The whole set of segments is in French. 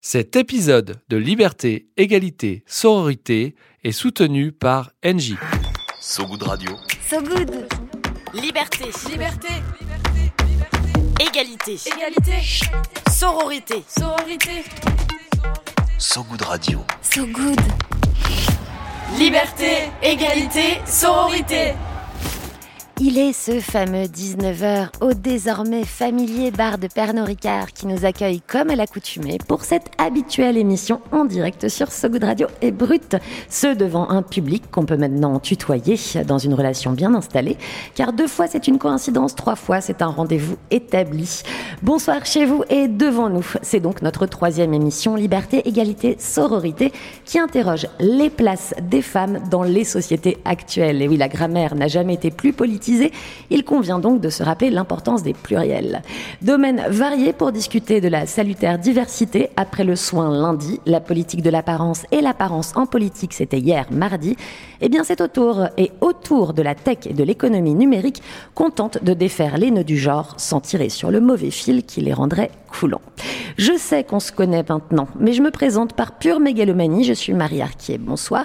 Cet épisode de Liberté, Égalité, Sororité est soutenu par NJ. So Good Radio. So good. Liberté. Liberté. Égalité. Égalité. Sororité. Sororité. So Good Radio. So good. Liberté. Égalité. Sororité. Il est ce fameux 19h au désormais familier bar de Pernod Ricard qui nous accueille comme à l'accoutumée pour cette habituelle émission en direct sur So Good Radio et Brut. Ce devant un public qu'on peut maintenant tutoyer dans une relation bien installée. Car deux fois c'est une coïncidence, trois fois c'est un rendez-vous établi. Bonsoir chez vous et devant nous. C'est donc notre troisième émission Liberté, Égalité, Sororité qui interroge les places des femmes dans les sociétés actuelles. Et oui, la grammaire n'a jamais été plus politique il convient donc de se rappeler l'importance des pluriels. Domaine varié pour discuter de la salutaire diversité après le soin lundi, la politique de l'apparence et l'apparence en politique, c'était hier mardi. Eh bien, c'est autour et autour de la tech et de l'économie numérique qu'on tente de défaire les nœuds du genre sans tirer sur le mauvais fil qui les rendrait coulants. Je sais qu'on se connaît maintenant, mais je me présente par pure mégalomanie. Je suis Marie Arquier. Bonsoir.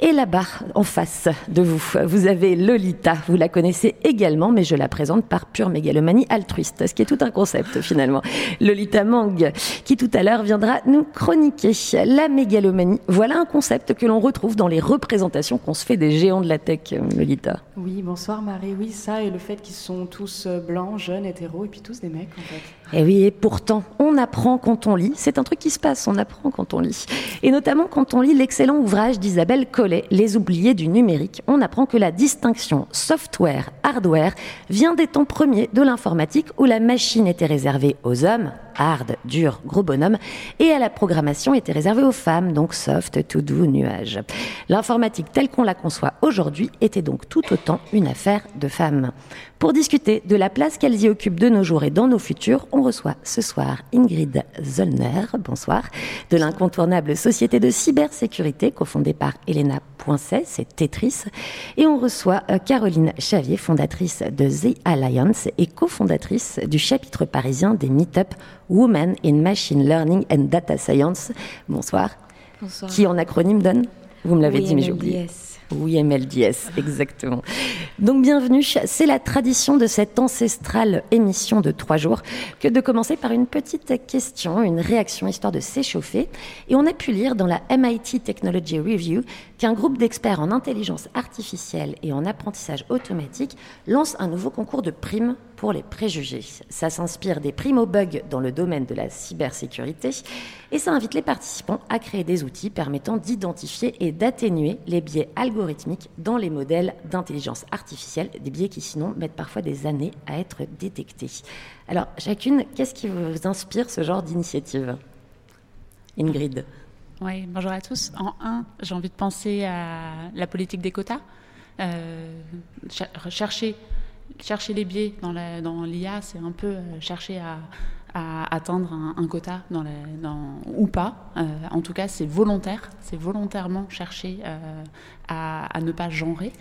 Et là-bas, en face de vous, vous avez Lolita. Vous la connaissez également, mais je la présente par pure mégalomanie altruiste, ce qui est tout un concept finalement. Lolita Mang, qui tout à l'heure viendra nous chroniquer la mégalomanie. Voilà un concept que l'on retrouve dans les représentations qu'on se fait des géants de la tech, Lolita. Oui, bonsoir Marie. Oui, ça et le fait qu'ils sont tous euh, blancs, jeunes, hétéros et puis tous des mecs en fait. Et oui, et pourtant, on apprend quand on lit. C'est un truc qui se passe, on apprend quand on lit. Et notamment quand on lit l'excellent ouvrage d'Isabelle Collet, Les oubliés du numérique, on apprend que la distinction software-hardware vient des temps premiers de l'informatique où la machine était réservée aux hommes, hard, dur, gros bonhomme, et à la programmation était réservée aux femmes, donc soft, to do, nuage. L'informatique telle qu'on la conçoit aujourd'hui était donc tout autant une affaire de femmes. Pour discuter de la place qu'elles y occupent de nos jours et dans nos futurs, on reçoit ce soir Ingrid Zollner, bonsoir, de l'incontournable société de cybersécurité cofondée par Elena Poincet, c'est Tetris, et on reçoit euh, Caroline Chavier, fondatrice de The Alliance et cofondatrice du chapitre parisien des Meetup Women in Machine Learning and Data Science. Bonsoir. Bonsoir. Qui en acronyme donne Vous me l'avez Oui, dit, mais j'ai oublié. MLDS. Oui, MLDS, exactement. Donc bienvenue, c'est la tradition de cette ancestrale émission de trois jours que de commencer par une petite question, une réaction histoire de s'échauffer. Et on a pu lire dans la MIT Technology Review qu'un groupe d'experts en intelligence artificielle et en apprentissage automatique lance un nouveau concours de primes pour les préjugés. Ça s'inspire des primes aux bugs dans le domaine de la cybersécurité et ça invite les participants à créer des outils permettant d'identifier et d'atténuer les biais algorithmiques dans les modèles d'intelligence artificielle, des biais qui sinon mettent parfois des années à être détectés. Alors, chacune, qu'est-ce qui vous inspire ce genre d'initiative? Ingrid. Oui, bonjour à tous. En un, j'ai envie de penser à la politique des quotas. Euh, cher- chercher, chercher les biais dans la- dans l'IA, c'est un peu euh, chercher à, atteindre un, un quota dans la- dans- ou pas. Euh, en tout cas, c'est volontaire. C'est volontairement chercher euh, à, ne pas genrer.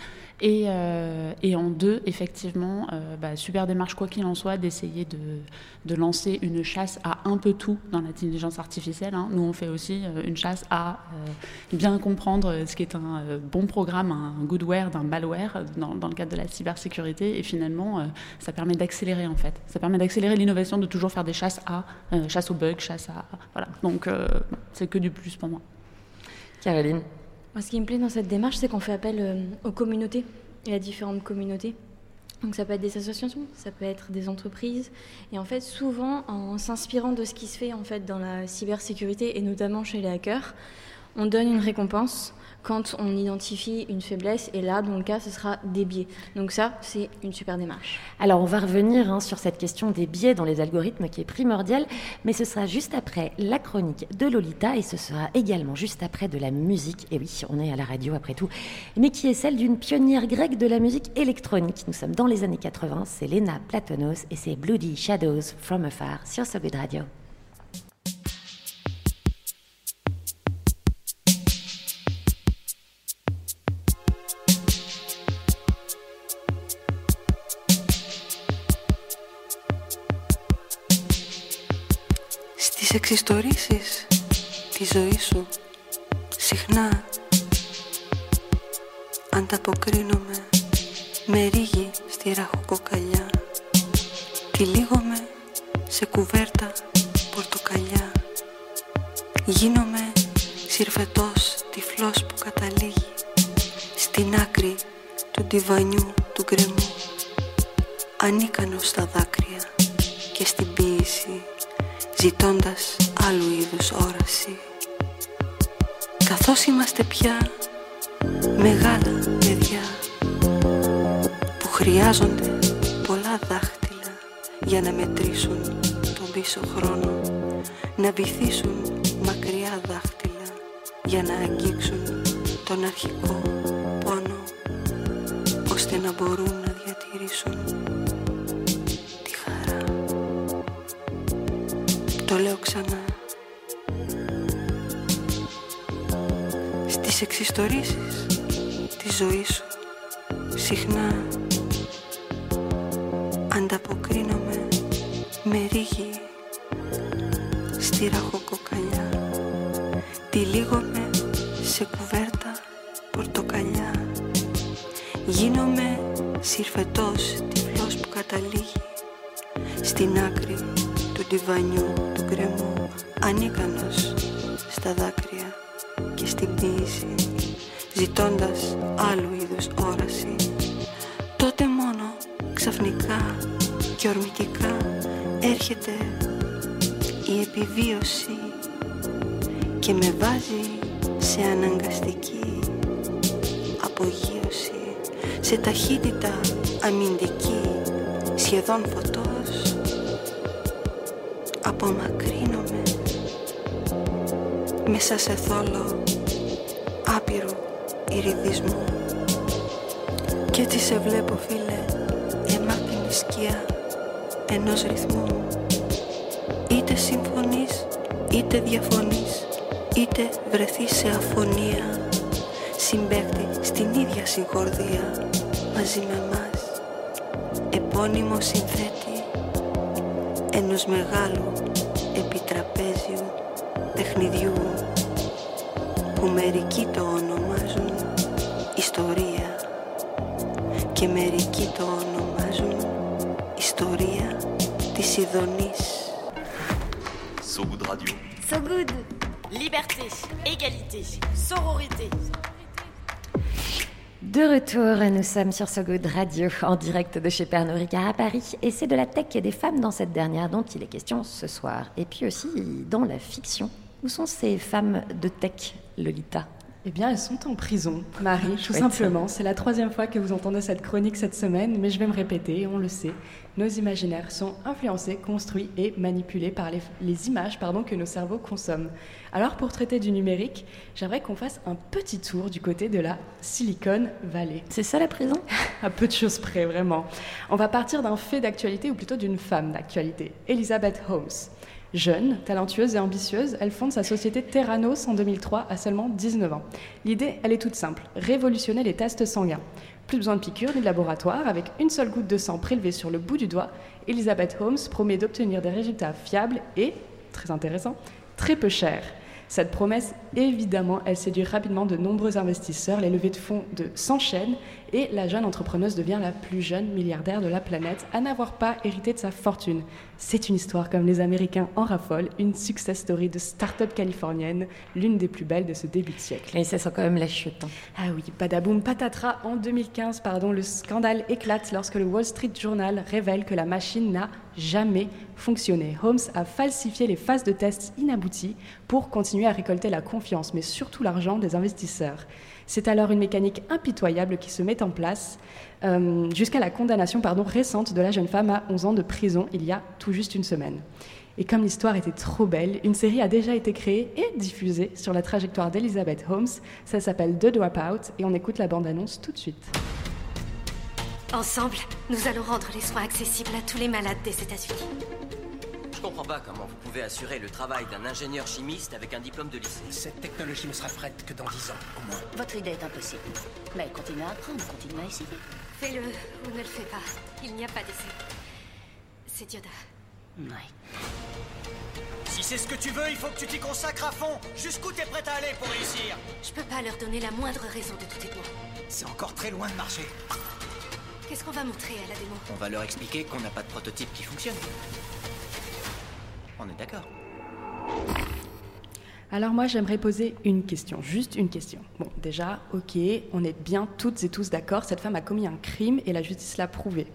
Et, euh, en deux, effectivement, euh, bah, super démarche, quoi qu'il en soit, d'essayer de, lancer une chasse à un peu tout dans l'intelligence artificielle. hein. Nous, on fait aussi euh, une chasse à bien comprendre ce qui est un bon programme, un goodware d'un malware dans, dans le cadre de la cybersécurité. Et finalement, ça permet d'accélérer, en fait. Ça permet d'accélérer l'innovation, de toujours faire des chasses à, chasse aux bugs, chasse à... Voilà. Donc, c'est que du plus pour moi. Caroline? Ce qui me plaît dans cette démarche, c'est qu'on fait appel euh, aux communautés et à différentes communautés. Donc ça peut être des associations, ça peut être des entreprises. Et en fait, souvent, en s'inspirant de ce qui se fait en fait dans la cybersécurité et notamment chez les hackers, on donne une récompense quand on identifie une faiblesse. Et là, dans le cas, ce sera des biais. Donc ça, c'est une super démarche. Alors, on va revenir hein, sur cette question des biais dans les algorithmes qui est primordiale, mais ce sera juste après la chronique de Lolita et ce sera également juste après de la musique. Et oui, on est à la radio après tout, mais qui est celle d'une pionnière grecque de la musique électronique. Nous sommes dans les années 80, c'est Lena Platonos et c'est Bloody Shadows from Afar sur So Good Radio. Στις εξιστορήσεις της ζωής σου συχνά ανταποκρίνομαι με ρίγη στη ραχοκοκαλιά τυλίγομαι σε κουβέρτα πορτοκαλιά. Γίνομαι συρφετός τυφλός που καταλήγει στην άκρη του τιβανιού του γκρεμού ανίκανος στα δάκρυα και στην ποίηση ζητώντας άλλου είδους όραση. Καθώς είμαστε πια μεγάλα παιδιά που χρειάζονται πολλά δάχτυλα για να μετρήσουν τον πίσω χρόνο να βυθίσουν μακριά δάχτυλα για να αγγίξουν τον αρχικό πόνο ώστε να μπορούν να διατηρήσουν ξανά. Στις εξιστορήσεις της ζωής σου συχνά ανταποκρίνομαι με ρίγη στη ραχοκοκαλιά. Τυλίγομαι σε κουβέρτα πορτοκαλιά. Γίνομαι συρφετός τυφλός που καταλήγει στην άκρη του τιβανιού ορμητικά έρχεται η επιβίωση και με βάζει σε αναγκαστική απογείωση σε ταχύτητα αμυντική σχεδόν φωτός. Απομακρύνομαι μέσα σε θόλο άπειρου ηριδισμού και έτσι σε βλέπω φίλε εμάτινη σκιά ενός ρυθμού. Είτε συμφωνείς είτε διαφωνείς είτε βρεθείς σε αφωνία. Συμπέχτη στην ίδια συγχορδία μαζί με μας επώνυμο συνθέτη ενός μεγάλου επιτραπέζιου παιχνιδιού που μερικοί το ονομάζουν ιστορία και μερικοί το ονομάζουν ιστορία So Good Radio. So Good. Liberté, égalité, sororité. De retour, nous sommes sur So Good Radio en direct de chez Pernod Ricard à Paris et c'est de la tech et des femmes dans cette dernière dont il est question ce soir. Et puis aussi dans la fiction. Où sont ces femmes de tech, Lolita? Eh bien, elles sont en prison, Marie, tout simplement. C'est la troisième fois que vous entendez cette chronique cette semaine, mais je vais me répéter, on le sait. Nos imaginaires sont influencés, construits et manipulés par les, les images pardon, que nos cerveaux consomment. Alors, pour traiter du numérique, j'aimerais qu'on fasse un petit tour du côté de la Silicon Valley. C'est ça la prison? À peu de choses près, vraiment. On va partir d'un fait d'actualité, ou plutôt d'une femme d'actualité, Elizabeth Holmes. Jeune, talentueuse et ambitieuse, elle fonde sa société Terranos en 2003 à seulement 19 ans. L'idée, elle est toute simple, révolutionner les tests sanguins. Plus besoin de piqûres ni de laboratoire, avec une seule goutte de sang prélevée sur le bout du doigt, Elizabeth Holmes promet d'obtenir des résultats fiables et, très intéressant, très peu chers. Cette promesse, évidemment, elle séduit rapidement de nombreux investisseurs, les levées de fonds de s'enchaînent et la jeune entrepreneuse devient la plus jeune milliardaire de la planète à n'avoir pas hérité de sa fortune. C'est une histoire comme les Américains en raffolent, une success story de start-up californienne, l'une des plus belles de ce début de siècle. Mais ça sent quand même la chute. hein. Ah oui, padaboum patatras, en 2015, pardon, le scandale éclate lorsque le Wall Street Journal révèle que la machine n'a jamais fonctionné. Holmes a falsifié les phases de tests inabouties pour continuer à récolter la confiance, mais surtout l'argent des investisseurs. C'est alors une mécanique impitoyable qui se met en place euh, jusqu'à la condamnation récente de la jeune femme à 11 ans de prison il y a tout juste une semaine. Et comme l'histoire était trop belle, une série a déjà été créée et diffusée sur la trajectoire d'Elizabeth Holmes. Ça s'appelle The Dropout et on écoute la bande-annonce tout de suite. Ensemble, nous allons rendre les soins accessibles à tous les malades des États-Unis. Je comprends pas comment vous pouvez assurer le travail d'un ingénieur chimiste avec un diplôme de lycée. Cette technologie ne sera prête que dans 10 ans, au moins. Votre idée est impossible. Mais continuez à apprendre, continuez à essayer. Fais-le ou ne le fais pas. Il n'y a pas d'essai. C'est Dioda. Ouais. Si c'est ce que tu veux, il faut que tu t'y consacres à fond. Jusqu'où t'es prête à aller pour réussir? Je peux pas leur donner la moindre raison de douter de moi. C'est encore très loin de marcher. Qu'est-ce qu'on va montrer à la démo? On va leur expliquer qu'on n'a pas de prototype qui fonctionne. On est d'accord. Alors moi, j'aimerais poser une question, juste une question. Bon, déjà, ok, on est bien toutes et tous d'accord, cette femme a commis un crime et la justice l'a prouvé.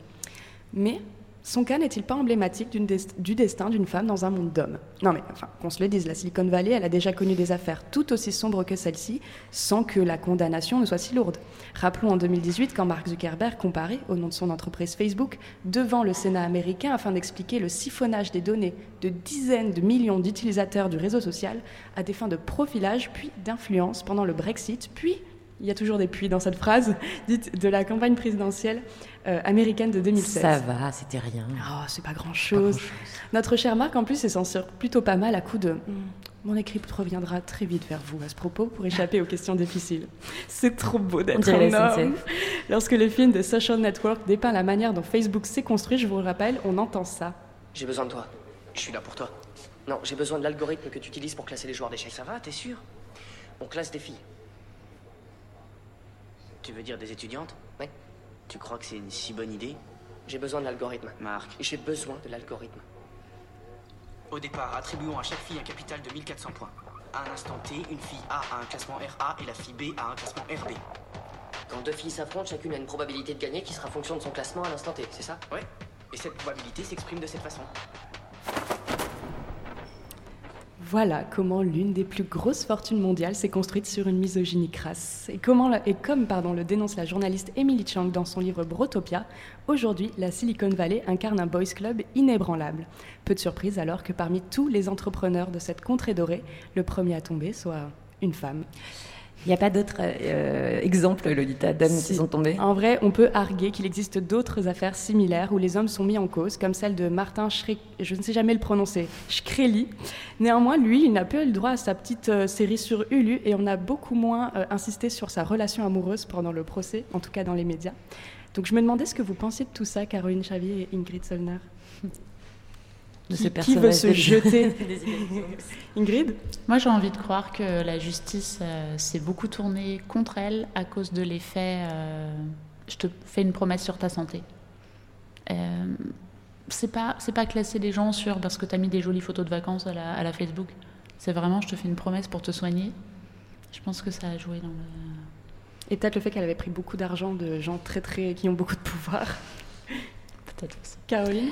Mais son cas n'est-il pas emblématique du destin d'une femme dans un monde d'hommes? Non mais, enfin, qu'on se le dise, la Silicon Valley, elle a déjà connu des affaires tout aussi sombres que celle-ci, sans que la condamnation ne soit si lourde. Rappelons en 2018 quand Mark Zuckerberg comparait, au nom de son entreprise Facebook, devant le Sénat américain afin d'expliquer le siphonnage des données de dizaines de millions d'utilisateurs du réseau social à des fins de profilage puis d'influence pendant le Brexit, puis il y a toujours des puits dans cette phrase, dite de la campagne présidentielle euh, américaine de 2016. Ça va, c'était rien. Oh, c'est pas grand-chose. Notre cher Marc, en plus, s'est censure plutôt pas mal à coup de hmm, Mon écrit reviendra très vite vers vous à ce propos pour échapper aux questions difficiles. C'est trop beau d'être un homme. Lorsque le film de Social Network dépeint la manière dont Facebook s'est construit, je vous le rappelle, on entend ça. J'ai besoin de toi. Je suis là pour toi. Non, j'ai besoin de l'algorithme que tu utilises pour classer les joueurs d'échecs. Ça va, t'es sûr? On classe des filles. Tu veux dire des étudiantes? Oui. Tu crois que c'est une si bonne idée? J'ai besoin de l'algorithme. Marc. J'ai besoin de l'algorithme. Au départ, attribuons à chaque fille un capital de 1400 points. À un instant T, une fille A a un classement RA et la fille B a un classement RB. Quand deux filles s'affrontent, chacune a une probabilité de gagner qui sera fonction de son classement à l'instant T, c'est ça? Ouais. Et cette probabilité s'exprime de cette façon. Voilà comment l'une des plus grosses fortunes mondiales s'est construite sur une misogynie crasse. Et, comment et comme pardon, le dénonce la journaliste Emily Chang dans son livre Brotopia, aujourd'hui, la Silicon Valley incarne un boys club inébranlable. Peu de surprise alors que parmi tous les entrepreneurs de cette contrée dorée, le premier à tomber soit une femme. Il n'y a pas d'autres euh, exemples, Lolita, d'hommes qui sont tombés? En vrai, on peut arguer qu'il existe d'autres affaires similaires où les hommes sont mis en cause, comme celle de Martin Schre... je ne sais jamais le prononcer, Shkreli. Néanmoins, lui, il n'a pas eu le droit à sa petite euh, série sur Hulu et on a beaucoup moins euh, insisté sur sa relation amoureuse pendant le procès, en tout cas dans les médias. Donc je me demandais ce que vous pensiez de tout ça, Caroline Xavier et Ingrid Solner de qui, ce qui veut se jeter Ingrid Moi, j'ai envie de croire que la justice euh, s'est beaucoup tournée contre elle à cause de l'effet euh, je te fais une promesse sur ta santé. Euh, c'est pas c'est pas classer les gens sur parce que tu as mis des jolies photos de vacances à la, à la Facebook. C'est vraiment je te fais une promesse pour te soigner. Je pense que ça a joué dans le. Et peut-être le fait qu'elle avait pris beaucoup d'argent de gens très très qui ont beaucoup de pouvoir. Peut-être aussi. Caroline?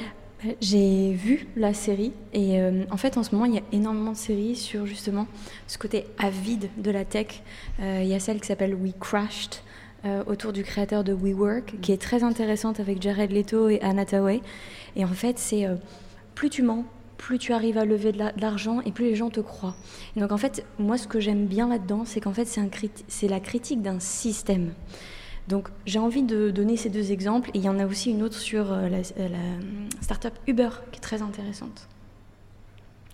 J'ai vu la série et euh, en fait en ce moment il y a énormément de séries sur justement ce côté avide de la tech. Euh, il y a celle qui s'appelle We Crashed euh, autour du créateur de WeWork qui est très intéressante avec Jared Leto et Anna Tawai. Et en fait c'est plus tu mens, plus tu arrives à lever de l'argent et plus les gens te croient. Donc en fait moi ce que j'aime bien là-dedans c'est qu'en fait c'est la critique d'un système. Donc j'ai envie de donner ces deux exemples et il y en a aussi une autre sur euh, la, euh, la start-up Uber qui est très intéressante.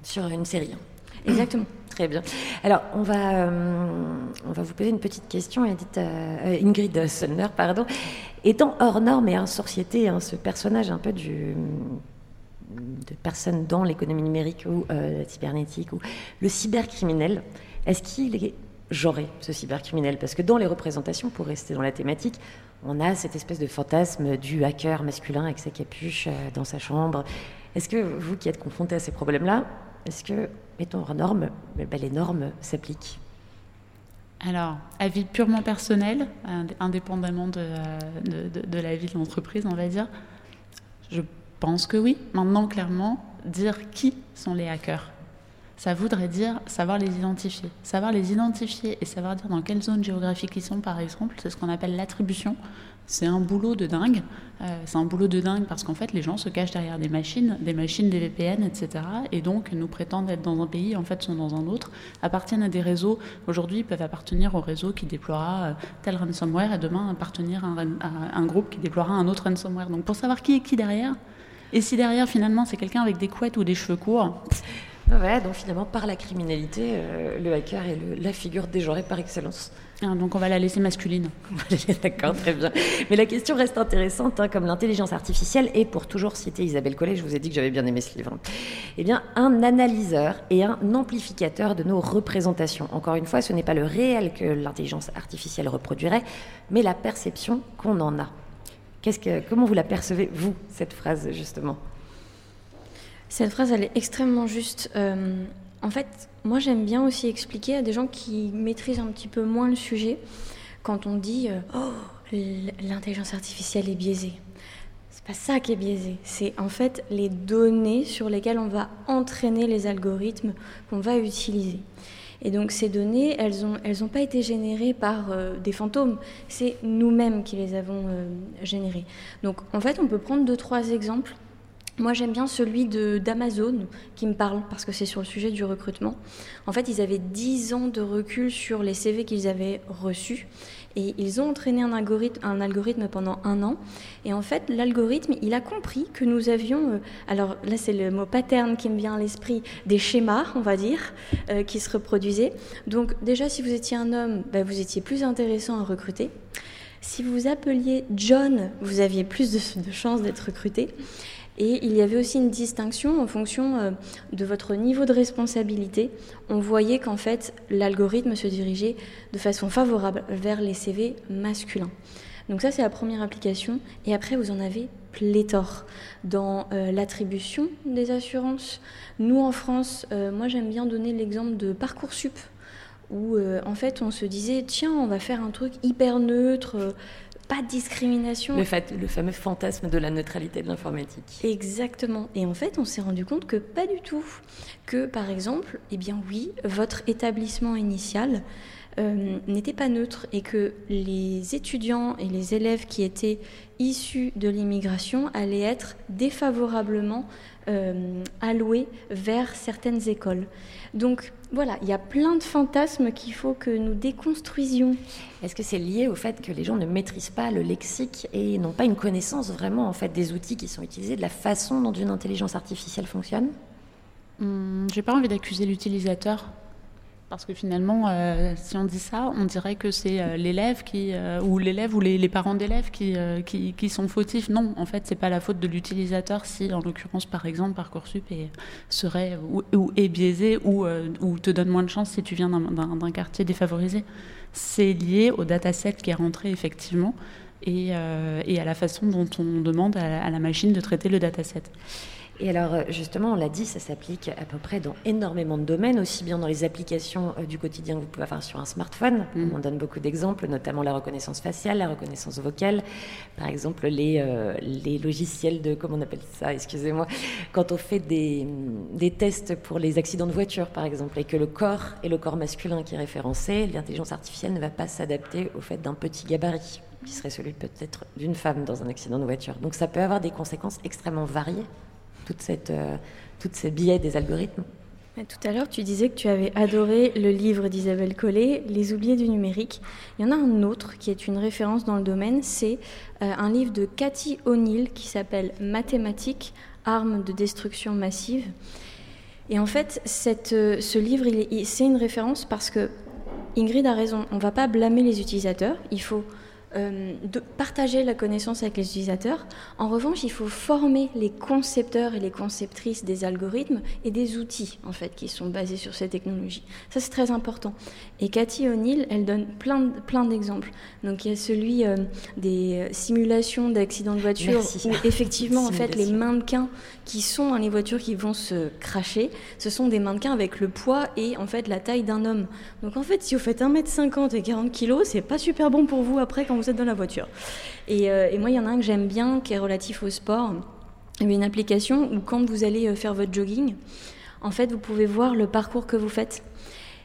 Sur une série. Exactement. Très bien. Alors, on va, euh, on va vous poser une petite question, Edith, euh, Ingrid Solner, pardon. Étant hors norme et en société, hein, ce personnage un peu du, de personne dans l'économie numérique ou euh, cybernétique, ou le cybercriminel, est-ce qu'il est genré, ce cybercriminel Parce que dans les représentations, pour rester dans la thématique, on a cette espèce de fantasme du hacker masculin avec sa capuche euh, dans sa chambre. Est-ce que vous qui êtes confronté à ces problèmes-là, est-ce que, mettons hors norme, ben, les normes s'appliquent? Alors, avis purement personnel, ind- indépendamment de, euh, de, de- de la vie de l'entreprise, on va dire, je pense que oui. Maintenant, clairement, dire qui sont les hackers, ça voudrait dire savoir les identifier. Savoir les identifier et savoir dire dans quelle zone géographique ils sont, par exemple, c'est ce qu'on appelle l'attribution. C'est un boulot de dingue. Euh, c'est un boulot de dingue parce qu'en fait, les gens se cachent derrière des machines, des machines, des VPN, etc. Et donc, nous prétendent être dans un pays, en fait, sont dans un autre, appartiennent à des réseaux. Aujourd'hui, ils peuvent appartenir au réseau qui déploiera euh, tel ransomware et demain appartenir à un, à un groupe qui déploiera un autre ransomware. Donc, pour savoir qui est qui derrière, et si derrière, finalement, c'est quelqu'un avec des couettes ou des cheveux courts, Voilà, donc finalement, par la criminalité, euh, le hacker est le- la figure dégenrée par excellence. Ah, donc on va la laisser masculine. D'accord, très bien. Mais la question reste intéressante, hein, comme l'intelligence artificielle, et pour toujours citer Isabelle Collet, je vous ai dit que j'avais bien aimé ce livre. Eh bien, un analyseur et un amplificateur de nos représentations. Encore une fois, ce n'est pas le réel que l'intelligence artificielle reproduirait, mais la perception qu'on en a. Que, comment vous la percevez, vous, cette phrase, justement? Cette phrase, elle est extrêmement juste. Euh, en fait, moi, j'aime bien aussi expliquer à des gens qui maîtrisent un petit peu moins le sujet, quand on dit euh, Oh, l'intelligence artificielle est biaisée. C'est pas ça qui est biaisé, c'est en fait les données sur lesquelles on va entraîner les algorithmes qu'on va utiliser. Et donc ces données, elles n'ont elles ont pas été générées par euh, des fantômes, c'est nous-mêmes qui les avons générées. Donc en fait, on peut prendre deux, trois exemples. Moi, j'aime bien celui d'Amazon qui me parle parce que c'est sur le sujet du recrutement. En fait, ils avaient 10 ans de recul sur les CV qu'ils avaient reçus et ils ont entraîné un algorithme, pendant un an. Et en fait, l'algorithme, il a compris que nous avions, euh, alors là, c'est le mot pattern qui me vient à l'esprit, des schémas, on va dire, euh, qui se reproduisaient. Donc, déjà, si vous étiez un homme, bah, vous étiez plus intéressant à recruter. Si vous vous appeliez John, vous aviez plus de chances d'être recruté. Et il y avait aussi une distinction en fonction euh, de votre niveau de responsabilité. On voyait qu'en fait, l'algorithme se dirigeait de façon favorable vers les CV masculins. Donc ça, c'est la première application. Et après, vous en avez pléthore dans euh, l'attribution des assurances. Nous, en France, euh, moi, j'aime bien donner l'exemple de Parcoursup où en fait on se disait tiens on va faire un truc hyper neutre, pas de discrimination. le, fa- le fameux fantasme de la neutralité de l'informatique. Exactement. Et en fait, on s'est rendu compte que pas du tout. Que par exemple, eh bien oui, votre établissement initial euh, n'était pas neutre et que les étudiants et les élèves qui étaient issus de l'immigration allaient être défavorablement euh, alloués vers certaines écoles. Donc voilà, il y a plein de fantasmes qu'il faut que nous déconstruisions. Est-ce que c'est lié au fait que les gens ne maîtrisent pas le lexique et n'ont pas une connaissance vraiment en fait des outils qui sont utilisés, de la façon dont une intelligence artificielle fonctionne? Hum, J'ai pas envie d'accuser l'utilisateur. Parce que finalement, euh, si on dit ça, on dirait que c'est euh, l'élève qui, euh, ou l'élève ou les, parents d'élèves qui, qui, sont fautifs. Non, en fait, c'est pas la faute de l'utilisateur si, en l'occurrence, par exemple, Parcoursup est, serait ou, ou est biaisé ou, ou te donne moins de chance si tu viens d'un- quartier défavorisé. C'est lié au dataset qui est rentré effectivement et, et à la façon dont on demande à à la machine de traiter le dataset. Et alors, euh, justement, on l'a dit, ça s'applique à peu près dans énormément de domaines, aussi bien dans les applications euh, du quotidien que vous pouvez avoir sur un smartphone. On en donne beaucoup d'exemples, notamment la reconnaissance faciale, la reconnaissance vocale. Par exemple, les, euh, les logiciels de, comment on appelle ça, excusez-moi, quand on fait des, des tests pour les accidents de voiture, par exemple, et que le corps est le corps masculin qui est référencé, l'intelligence artificielle ne va pas s'adapter au fait d'un petit gabarit qui serait celui peut-être d'une femme dans un accident de voiture. Donc ça peut avoir des conséquences extrêmement variées toute euh, ces biais des algorithmes. Tout à l'heure, tu disais que tu avais adoré le livre d'Isabelle Collet, Les oubliés du numérique. Il y en a un autre qui est une référence dans le domaine, c'est euh, un livre de Cathy O'Neill qui s'appelle Mathématiques, armes de destruction massive. Et en fait, euh, ce livre, c'est une référence parce que Ingrid a raison, on ne va pas blâmer les utilisateurs, il faut euh, de partager la connaissance avec les utilisateurs. En revanche, il faut former les concepteurs et les conceptrices des algorithmes et des outils en fait qui sont basés sur ces technologies. Ça c'est très important. Et Cathy O'Neill, elle donne plein de- plein d'exemples. Donc il y a celui euh, des euh, simulations d'accidents de voiture Merci. où effectivement en fait les mannequins qui sont dans les voitures qui vont se cracher, ce sont des mannequins avec le poids et en fait la taille d'un homme. Donc en fait, si vous faites 1m50 et 40 kg, c'est pas super bon pour vous après quand vous êtes dans la voiture. Et, euh, et moi, il y en a un que j'aime bien qui est relatif au sport. Il y a une application où quand vous allez euh, faire votre jogging, en fait, vous pouvez voir le parcours que vous faites.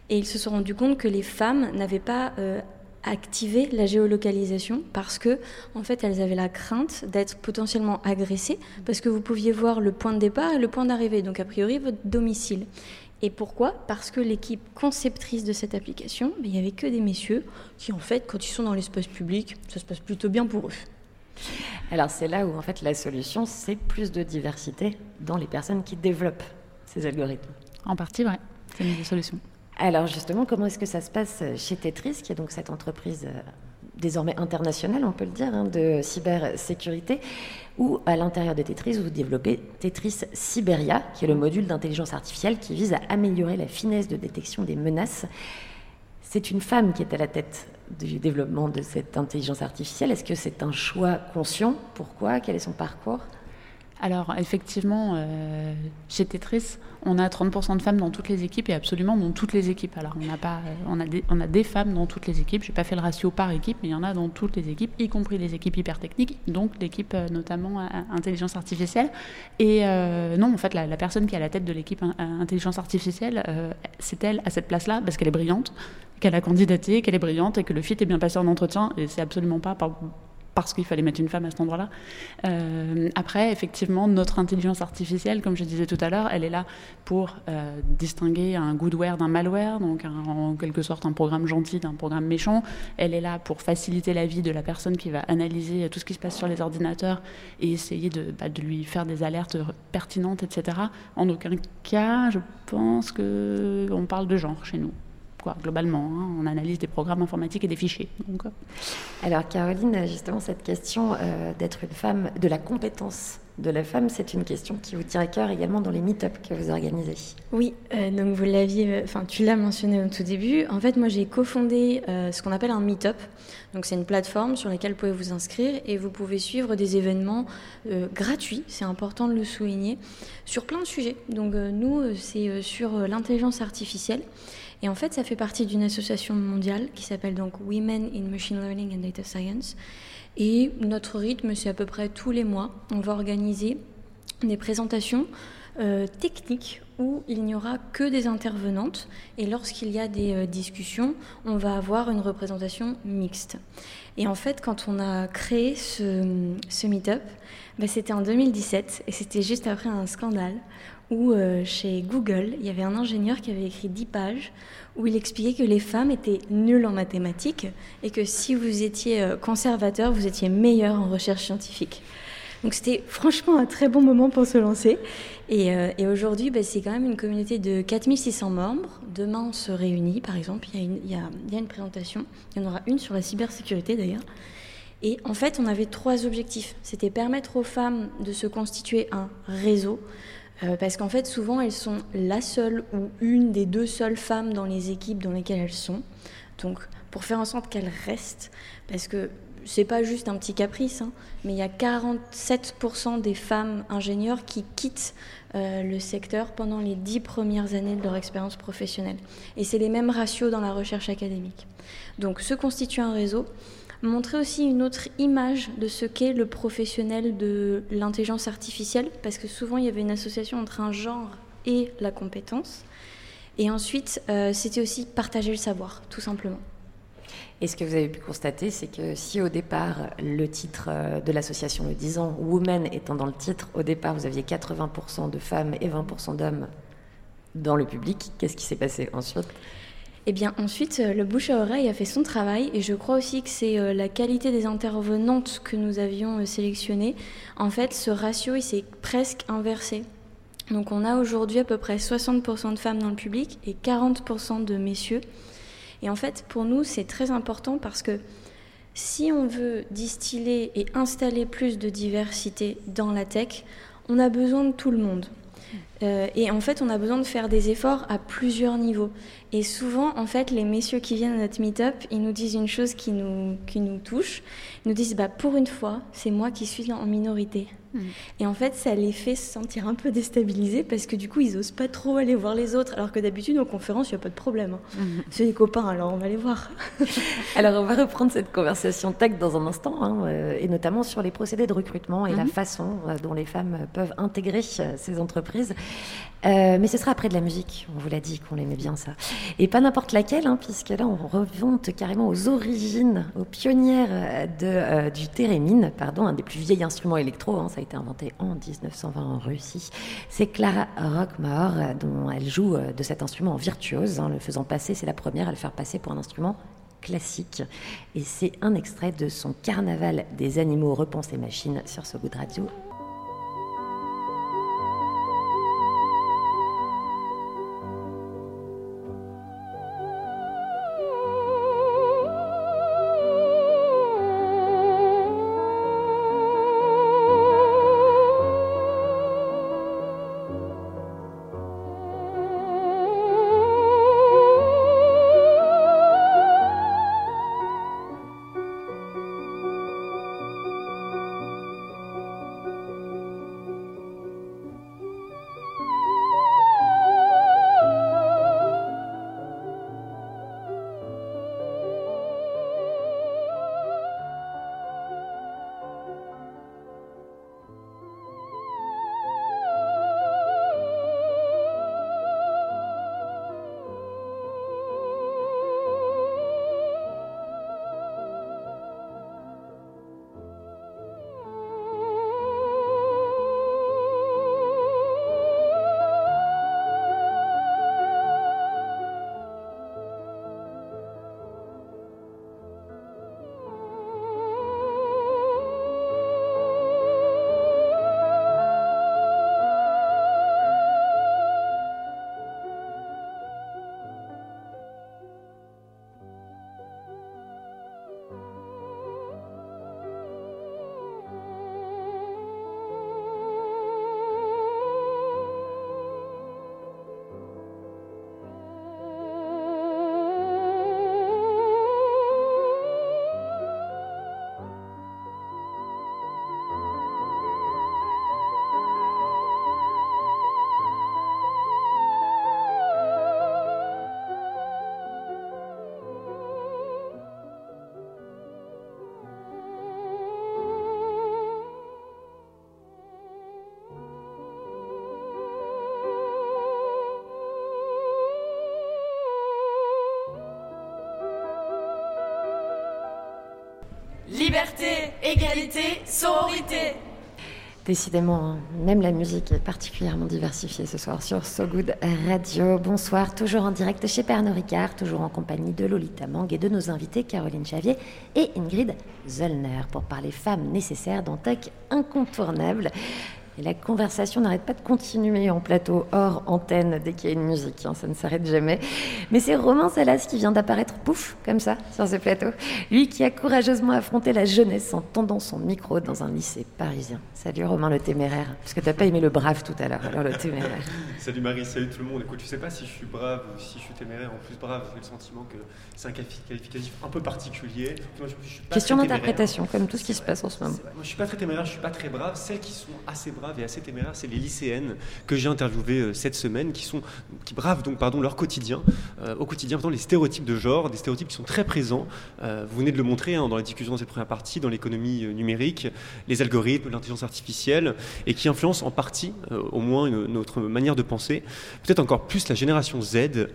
Et ils se sont rendus compte que les femmes n'avaient pas euh, activé la géolocalisation parce que, en fait, elles avaient la crainte d'être potentiellement agressées parce que vous pouviez voir le point de départ et le point d'arrivée, donc a priori votre domicile. Et pourquoi? Parce que l'équipe conceptrice de cette application, ben, il n'y avait que des messieurs qui, en fait, quand ils sont dans l'espace public, ça se passe plutôt bien pour eux. Alors c'est là où en fait la solution, c'est plus de diversité dans les personnes qui développent ces algorithmes. En partie, ouais. C'est une des solutions. Alors justement, comment est-ce que ça se passe chez Tetris, qui est donc cette entreprise euh, désormais internationale, on peut le dire, hein, de cybersécurité, ou à l'intérieur de Tetris, vous développez Tetris Siberia, qui est le module d'intelligence artificielle qui vise à améliorer la finesse de détection des menaces. C'est une femme qui est à la tête du développement de cette intelligence artificielle. Est-ce que c'est un choix conscient? Pourquoi? Quel est son parcours? Alors effectivement, euh, chez Tetris, on a 30% de femmes dans toutes les équipes et absolument dans toutes les équipes. Alors on a, pas, on a, des, femmes dans toutes les équipes. Je n'ai pas fait le ratio par équipe, mais il y en a dans toutes les équipes, y compris les équipes hyper techniques, donc l'équipe euh, notamment euh, intelligence artificielle. Et non, en fait, la, personne qui est à la tête de l'équipe intelligence artificielle, c'est elle à cette place-là parce qu'elle est brillante, qu'elle a candidaté, qu'elle est brillante et que le fit est bien passé en entretien. Et c'est absolument pas par, parce qu'il fallait mettre une femme à cet endroit-là. Euh, après, effectivement, notre intelligence artificielle, comme je disais tout à l'heure, elle est là pour euh, distinguer un goodware d'un malware, donc en quelque sorte un programme gentil d'un programme méchant. Elle est là pour faciliter la vie de la personne qui va analyser tout ce qui se passe sur les ordinateurs et essayer de, bah, de lui faire des alertes pertinentes, etc. En aucun cas, je pense qu'on parle de genre chez nous globalement. Hein. On analyse des programmes informatiques et des fichiers. Donc, euh. Alors, Caroline, justement, cette question euh, d'être une femme, de la compétence de la femme, c'est une question qui vous tient à cœur également dans les meet-up que vous organisez. Oui, euh, donc vous l'aviez, enfin tu l'as mentionné au tout début. En fait, moi j'ai cofondé ce qu'on appelle un meet-up. Donc c'est une plateforme sur laquelle vous pouvez vous inscrire et vous pouvez suivre des événements gratuits, c'est important de le souligner, sur plein de sujets. Donc nous, c'est sur l'intelligence artificielle. Et en fait, ça fait partie d'une association mondiale qui s'appelle donc Women in Machine Learning and Data Science. Et notre rythme, c'est à peu près tous les mois. On va organiser des présentations euh, techniques où il n'y aura que des intervenantes. Et lorsqu'il y a des euh, discussions, on va avoir une représentation mixte. Et en fait, quand on a créé ce, meet-up, bah, c'était en 2017 et c'était juste après un scandale où euh, chez Google, il y avait un ingénieur qui avait écrit 10 pages où il expliquait que les femmes étaient nulles en mathématiques et que si vous étiez euh, conservateur, vous étiez meilleur en recherche scientifique. Donc c'était franchement un très bon moment pour se lancer. Et, euh, aujourd'hui, bah, c'est quand même une communauté de 4600 membres. Demain, on se réunit, par exemple, il y, a une, il, y a, il y a une présentation. Il y en aura une sur la cybersécurité d'ailleurs. Et en fait, on avait trois objectifs. C'était permettre aux femmes de se constituer un réseau euh, parce qu'en fait, souvent, elles sont la seule ou une des deux seules femmes dans les équipes dans lesquelles elles sont. Donc, pour faire en sorte qu'elles restent, parce que c'est pas juste un petit caprice, hein, mais il y a 47% des femmes ingénieurs qui quittent euh, le secteur pendant les dix premières années de leur expérience professionnelle. Et c'est les mêmes ratios dans la recherche académique. Donc, se constituer un réseau, montrer aussi une autre image de ce qu'est le professionnel de l'intelligence artificielle, parce que souvent il y avait une association entre un genre et la compétence. Et ensuite, euh, c'était aussi partager le savoir, tout simplement. Et ce que vous avez pu constater, c'est que si au départ, le titre euh, de l'association le disant, Women étant dans le titre, au départ, vous aviez 80% de femmes et 20% d'hommes dans le public, qu'est-ce qui s'est passé ensuite? Et eh bien ensuite, euh, le bouche à oreille a fait son travail et je crois aussi que c'est euh, la qualité des intervenantes que nous avions euh, sélectionnées. En fait, ce ratio, il s'est presque inversé. Donc on a aujourd'hui à peu près 60% de femmes dans le public et 40% de messieurs. Et en fait, pour nous, c'est très important parce que si on veut distiller et installer plus de diversité dans la tech, on a besoin de tout le monde. Et en fait, on a besoin de faire des efforts à plusieurs niveaux. Et souvent, en fait, les messieurs qui viennent à notre meet-up, ils nous disent une chose qui nous, qui nous touche. Ils nous disent, bah, pour une fois, c'est moi qui suis en minorité. Mm. Et en fait, ça les fait se sentir un peu déstabilisés parce que du coup, ils osent pas trop aller voir les autres. Alors que d'habitude, aux conférences, il n'y a pas de problème. Hein. Mm. C'est des copains, alors on va les voir. alors, on va reprendre cette conversation tech dans un instant, hein, euh, et notamment sur les procédés de recrutement et la mm-hmm. façon euh, dont les femmes peuvent intégrer euh, ces entreprises. Mais ce sera après de la musique. On vous l'a dit qu'on aimait bien ça. Et pas n'importe laquelle, hein, puisque là, on remonte carrément aux origines, aux pionnières de, du thérémine, pardon, un des plus vieils instruments électro. ça été inventé en 1920 en Russie. C'est Clara Rockmore, euh, dont elle joue euh, de cet instrument en virtuose, en le faisant passer, c'est la première à le faire passer pour un instrument classique. Et c'est un extrait de son Carnaval des animaux repensés machines sur ce goût de radio liberté, égalité, sororité. Décidément, même la musique est particulièrement diversifiée ce soir sur So Good Radio. Bonsoir, toujours en direct chez Pernod Ricard, toujours en compagnie de Lolita Mang et de nos invités Caroline Chavier et Ingrid Zollner pour parler femmes nécessaires dans Tech incontournable. Et la conversation n'arrête pas de continuer en plateau, hors antenne, dès qu'il y a une musique. hein, ça ne s'arrête jamais. Mais c'est Romain Salas qui vient d'apparaître, pouf, comme ça, sur ce plateau. Lui qui a courageusement affronté la jeunesse en tendant son micro dans un lycée parisien. Salut Romain le téméraire. Parce que t'as pas aimé le brave tout à l'heure, alors le téméraire. Salut Marie, salut tout le monde. Écoute, je sais pas si je suis brave ou si je suis téméraire. En plus, brave, j'ai le sentiment que c'est un quali- qualificatif un peu particulier. Moi, je- je suis pas Question d'interprétation, comme tout ce qui se passe en ce moment. Moi, je suis pas très téméraire, je suis pas très brave. Celles qui sont assez braves et assez téméraires, c'est les lycéennes que j'ai interviewées euh, cette semaine, qui sont, qui bravent donc pardon leur quotidien, euh, au quotidien, pardon, les stéréotypes de genre, des stéréotypes qui sont très présents. Euh, vous venez de le montrer hein, dans la discussion dans cette première partie, dans l'économie numérique, les algorithmes, l'intelligence artificielle, et qui influencent en partie, au moins, notre manière de penser. Peut-être encore plus la génération Z,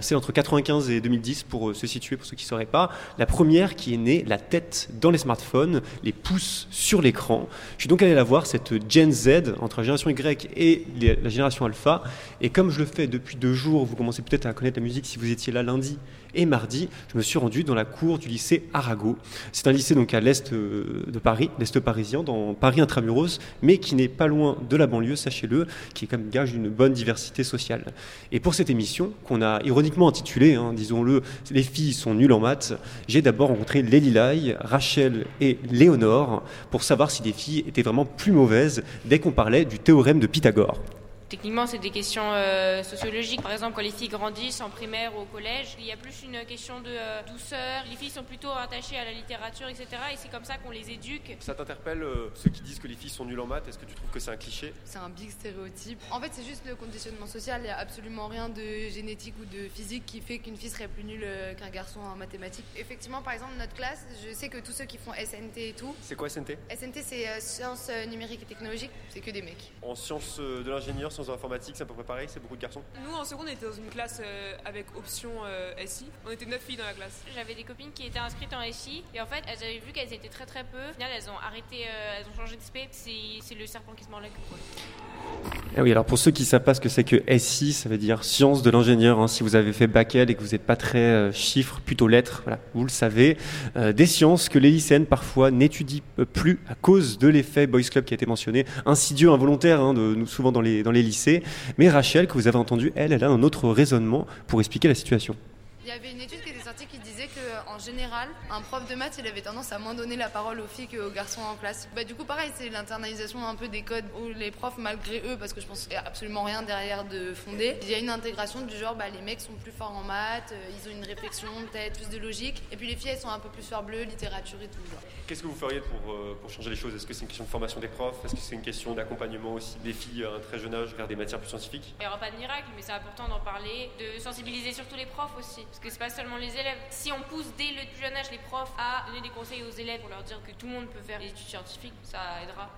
c'est entre 95 et 2010 pour se situer, pour ceux qui ne sauraient pas. La première qui est née, la tête dans les smartphones, les pouces sur l'écran. Je suis donc allé la voir, cette Gen Z, entre la génération Y et la génération Alpha. Et comme je le fais depuis deux jours, vous commencez peut-être à connaître la musique si vous étiez là lundi et mardi, je me suis rendu dans la cour du lycée Arago. C'est un lycée donc à l'est euh, de Paris, l'est parisien, dans Paris intramuros, mais qui n'est pas loin de la banlieue, sachez-le, qui est comme gage d'une bonne diversité sociale. Et pour cette émission, qu'on a ironiquement intitulée, hein, disons-le, Les filles sont nulles en maths, j'ai d'abord rencontré Lélie Lai, Rachel et Léonore pour savoir si les filles étaient vraiment plus mauvaises dès qu'on parlait du théorème de Pythagore. Techniquement, c'est des questions euh, sociologiques. Par exemple, quand les filles grandissent en primaire ou au collège, il y a plus une question de euh, douceur. Les filles sont plutôt attachées à la littérature, etc. Et c'est comme ça qu'on les éduque. Ça t'interpelle euh, ceux qui disent que les filles sont nulles en maths? Est-ce que tu trouves que c'est un cliché? C'est un big stéréotype. En fait, c'est juste le conditionnement social. Il n'y a absolument rien de génétique ou de physique qui fait qu'une fille serait plus nulle qu'un garçon en mathématiques. Effectivement, par exemple, notre classe, je sais que tous ceux qui font SNT et tout, C'est quoi SNT SNT c'est euh, sciences numériques et technologiques, c'est que des mecs. En sciences de l'ingénieur, sciences de l'informatique, c'est à peu près pareil, c'est beaucoup de garçons Nous, en seconde, on était dans une classe euh, avec option euh, SI. On était 9 filles dans la classe. J'avais des copines qui étaient inscrites en SI et en fait, elles avaient vu qu'elles étaient très très peu. Au final, elles ont arrêté, euh, elles ont changé de spé. C'est le serpent qui se mord la queue. quoi. Ah oui, alors pour ceux qui ne savent pas ce que c'est que SI, ça veut dire sciences de l'ingénieur. hein. Si vous avez fait bac L et que vous n'êtes pas très euh, chiffres, plutôt lettres, voilà, vous le savez. Euh, des sciences que les lycéennes parfois n'étudient plus à cause de l'effet Boys Club qui a été mentionné, insidieux, involontaire, hein, de, souvent dans les, dans les Mais Rachel, que vous avez entendu, elle, a un autre raisonnement pour expliquer la situation. Il y avait une étude qui disait que en général, un prof de maths, il avait tendance à moins donner la parole aux filles qu'aux garçons en classe. Bah, du coup, pareil, c'est l'internalisation un peu des codes où les profs, malgré eux, parce que je pense qu'il n'y a absolument rien derrière de fondé, il y a une intégration du genre, bah, les mecs sont plus forts en maths, euh, ils ont une réflexion, peut-être plus de logique, et puis les filles, elles sont un peu plus fleur bleue, littérature et tout. Qu'est-ce que vous feriez pour, euh, pour changer les choses? Est-ce que c'est une question de formation des profs? Est-ce que c'est une question d'accompagnement aussi des filles à un très jeune âge vers des matières plus scientifiques? Il n'y aura pas de miracle, mais c'est important d'en parler, de sensibiliser surtout les profs aussi. Parce que c'est pas seulement les élèves. Si on pousse dès le plus jeune âge les profs à donner des conseils aux élèves pour leur dire que tout le monde peut faire des études scientifiques, ça aidera.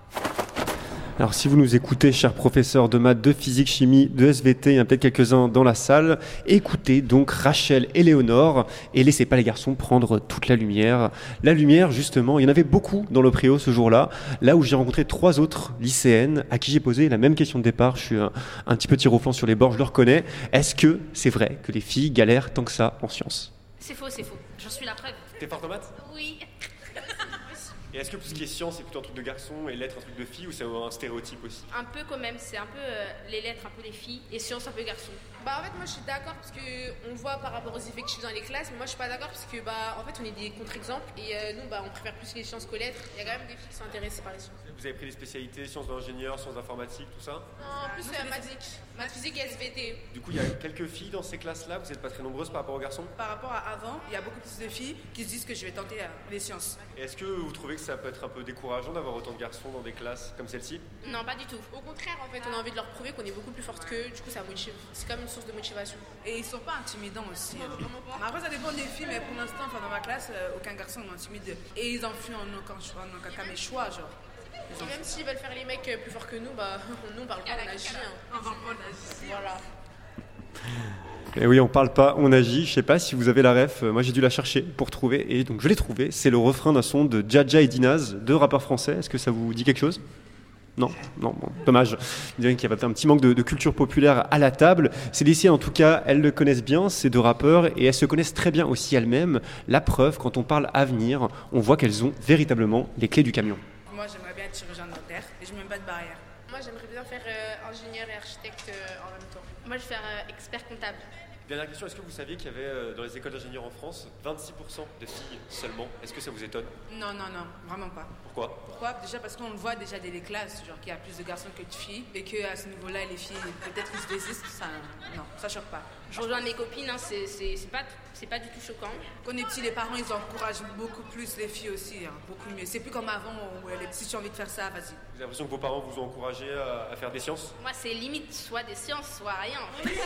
Alors si vous nous écoutez, chers professeurs de maths, de physique, chimie, de SVT, il y en a peut-être quelques-uns dans la salle, écoutez donc Rachel et Léonore et laissez pas les garçons prendre toute la lumière. La lumière, justement, il y en avait beaucoup dans le préau ce jour-là, là où j'ai rencontré trois autres lycéennes à qui j'ai posé la même question de départ. Je suis un, un petit peu tir au flanc sur les bords, je le reconnais. Est-ce que c'est vrai que les filles galèrent tant que ça en sciences? C'est faux, c'est faux. J'en suis la preuve. T'es forte en maths Oui. Et est-ce que tout ce qui est science, c'est plutôt un truc de garçon et lettres un truc de fille ou c'est un stéréotype aussi? Un peu quand même, c'est un peu euh, les lettres, un peu les filles, et sciences, un peu garçons. Bah en fait moi je suis d'accord parce que on voit par rapport aux effectifs dans les classes mais moi je suis pas d'accord parce que bah en fait on est des contre-exemples et euh, nous bah on préfère plus les sciences qu'aux lettres. Il y a quand même des filles qui sont intéressées par les sciences. Vous avez pris des spécialités, sciences de l'ingénieur, sciences d'informatique, tout ça? Non, plus euh, maths physique, maths physique et SVT. Du coup, il y a quelques filles dans ces classes-là, vous n'êtes pas très nombreuses par rapport aux garçons? Par rapport à avant, il y a beaucoup plus de filles qui se disent que je vais tenter euh, les sciences. Est-ce que vous trouvez que ça peut être un peu décourageant d'avoir autant de garçons dans des classes comme celle-ci? Non, pas du tout. Au contraire, en fait, on a envie de leur prouver qu'on est beaucoup plus forte qu'eux, du coup ça motive. C'est comme une source de motivation. Et ils sont pas intimidants aussi. hein. Après, ça dépend des filles, mais pour l'instant, enfin, dans ma classe, euh, aucun garçon ne m'intimide. Et ils en fuient en aucun choix, en aucun cas mes choix, genre. En même s'ils veulent faire les mecs plus forts que nous, bah nous on parle pas, on agit. hein. Voilà. Et oui, on parle pas, on agit. Je sais pas si vous avez la ref. Moi, j'ai dû la chercher pour trouver. Et donc, je l'ai trouvé. C'est le refrain d'un son de Jaja et Dinaz, deux rappeurs français. Est-ce que ça vous dit quelque chose? Non, non, bon, dommage. Qu'il y a un petit manque de, de, culture populaire à la table. Ces en tout cas, elles le connaissent bien, ces deux rappeurs, et elles se connaissent très bien aussi elles-mêmes. La preuve, quand on parle avenir, on voit qu'elles ont véritablement les clés du camion. Comptable. Dernière question, est-ce que vous saviez qu'il y avait euh, dans les écoles d'ingénieurs en France 26% de filles seulement? Est-ce que ça vous étonne? Non, non, non, vraiment pas. Pourquoi? Pourquoi? Déjà parce qu'on le voit déjà dès les classes, genre qu'il y a plus de garçons que de filles, et qu'à ce niveau-là, les filles, peut-être ils se désistent, ça, non, ça choque pas. Je rejoins mes copines, hein, c'est pas, pas du tout choquant. Quand on est petit, les parents, ils encouragent beaucoup plus les filles aussi, hein, beaucoup mieux. C'est plus comme avant où les petits, ont envie de faire ça, vas-y. Vous avez l'impression que vos parents vous ont encouragé à, à faire des sciences? Moi, c'est limite soit des sciences, soit rien. En fait.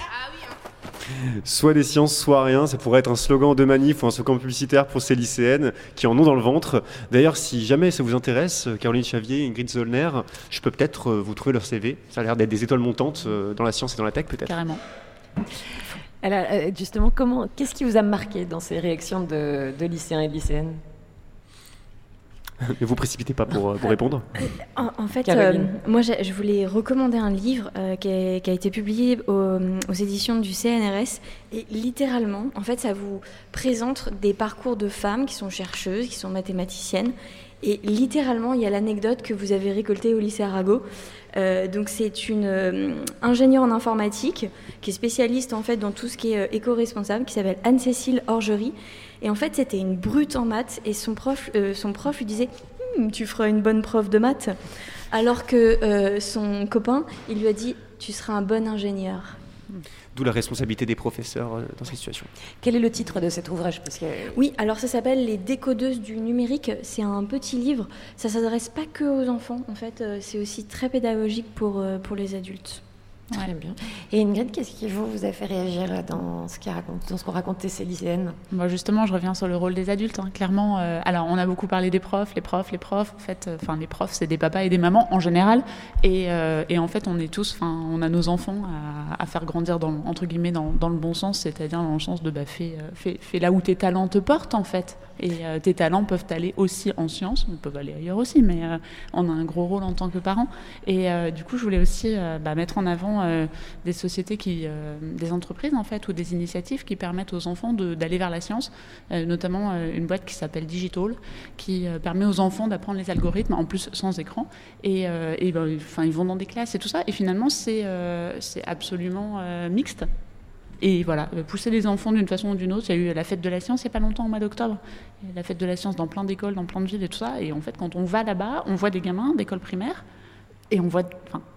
ah oui, hein. Soit des sciences, soit rien. Ça pourrait être un slogan de manif ou un slogan publicitaire pour ces lycéennes qui en ont dans le ventre. D'ailleurs, si jamais ça vous intéresse, Caroline Chavier, Ingrid Zollner, je peux peut-être vous trouver leur CV. Ça a l'air d'être des étoiles montantes dans la science et dans la tech, peut-être. Carrément. Alors, justement, comment, qu'est-ce qui vous a marqué dans ces réactions de, de lycéens et de lycéennes? Ne vous précipitez pas pour, pour répondre. En, en fait, euh, moi, je voulais recommander un livre euh, qui, a, qui, a, été publié au, aux éditions du CNRS. Et littéralement, en fait, ça vous présente des parcours de femmes qui sont chercheuses, qui sont mathématiciennes. Et littéralement, il y a l'anecdote que vous avez récoltée au lycée Arago. Euh, donc c'est une euh, ingénieure en informatique qui est spécialiste en fait dans tout ce qui est euh, éco-responsable, qui s'appelle Anne-Cécile Orgerie. Et en fait, c'était une brute en maths et son prof, son prof lui disait hm, Tu feras une bonne prof de maths. Alors que son copain, il lui a dit Tu seras un bon ingénieur. D'où la responsabilité des professeurs dans ces situations. Quel est le titre de cet ouvrage? Parce que... Oui, alors ça s'appelle Les décodeuses du numérique. C'est un petit livre. Ça ne s'adresse pas que aux enfants. En fait, c'est aussi très pédagogique pour, pour les adultes. Très bien. Et Ingrid, qu'est-ce qui vous, vous a fait réagir dans ce qu'ont raconte, qu raconté ces lycéennes? Moi, Justement, je reviens sur le rôle des adultes. Hein. Clairement, euh, alors on a beaucoup parlé des profs, les profs, les profs. En fait, enfin, les profs, c'est des papas et des mamans en général. Et, euh, et en fait, on est tous, enfin, on a nos enfants à, à faire grandir dans, entre guillemets dans, dans, le bon sens, c'est-à-dire dans le sens de bah, fais, fais, fais là où tes talents te portent en fait. Et euh, tes talents peuvent aller aussi en sciences, ils peuvent aller ailleurs aussi, mais euh, on a un gros rôle en tant que parents. Et euh, du coup, je voulais aussi bah, mettre en avant des sociétés qui, des entreprises en fait, ou des initiatives qui permettent aux enfants d'aller vers la science, notamment une boîte qui s'appelle Digital, qui permet aux enfants d'apprendre les algorithmes, en plus sans écran. Et, et ben, ils vont dans des classes et tout ça. Et finalement, c'est absolument mixte. Et voilà, pousser les enfants d'une façon ou d'une autre. Il y a eu la fête de la science il n'y a pas longtemps, au mois d'octobre. La fête de la science dans plein d'écoles, dans plein de villes et tout ça. Et en fait, quand on va là-bas, on voit des gamins d'école primaire et on voit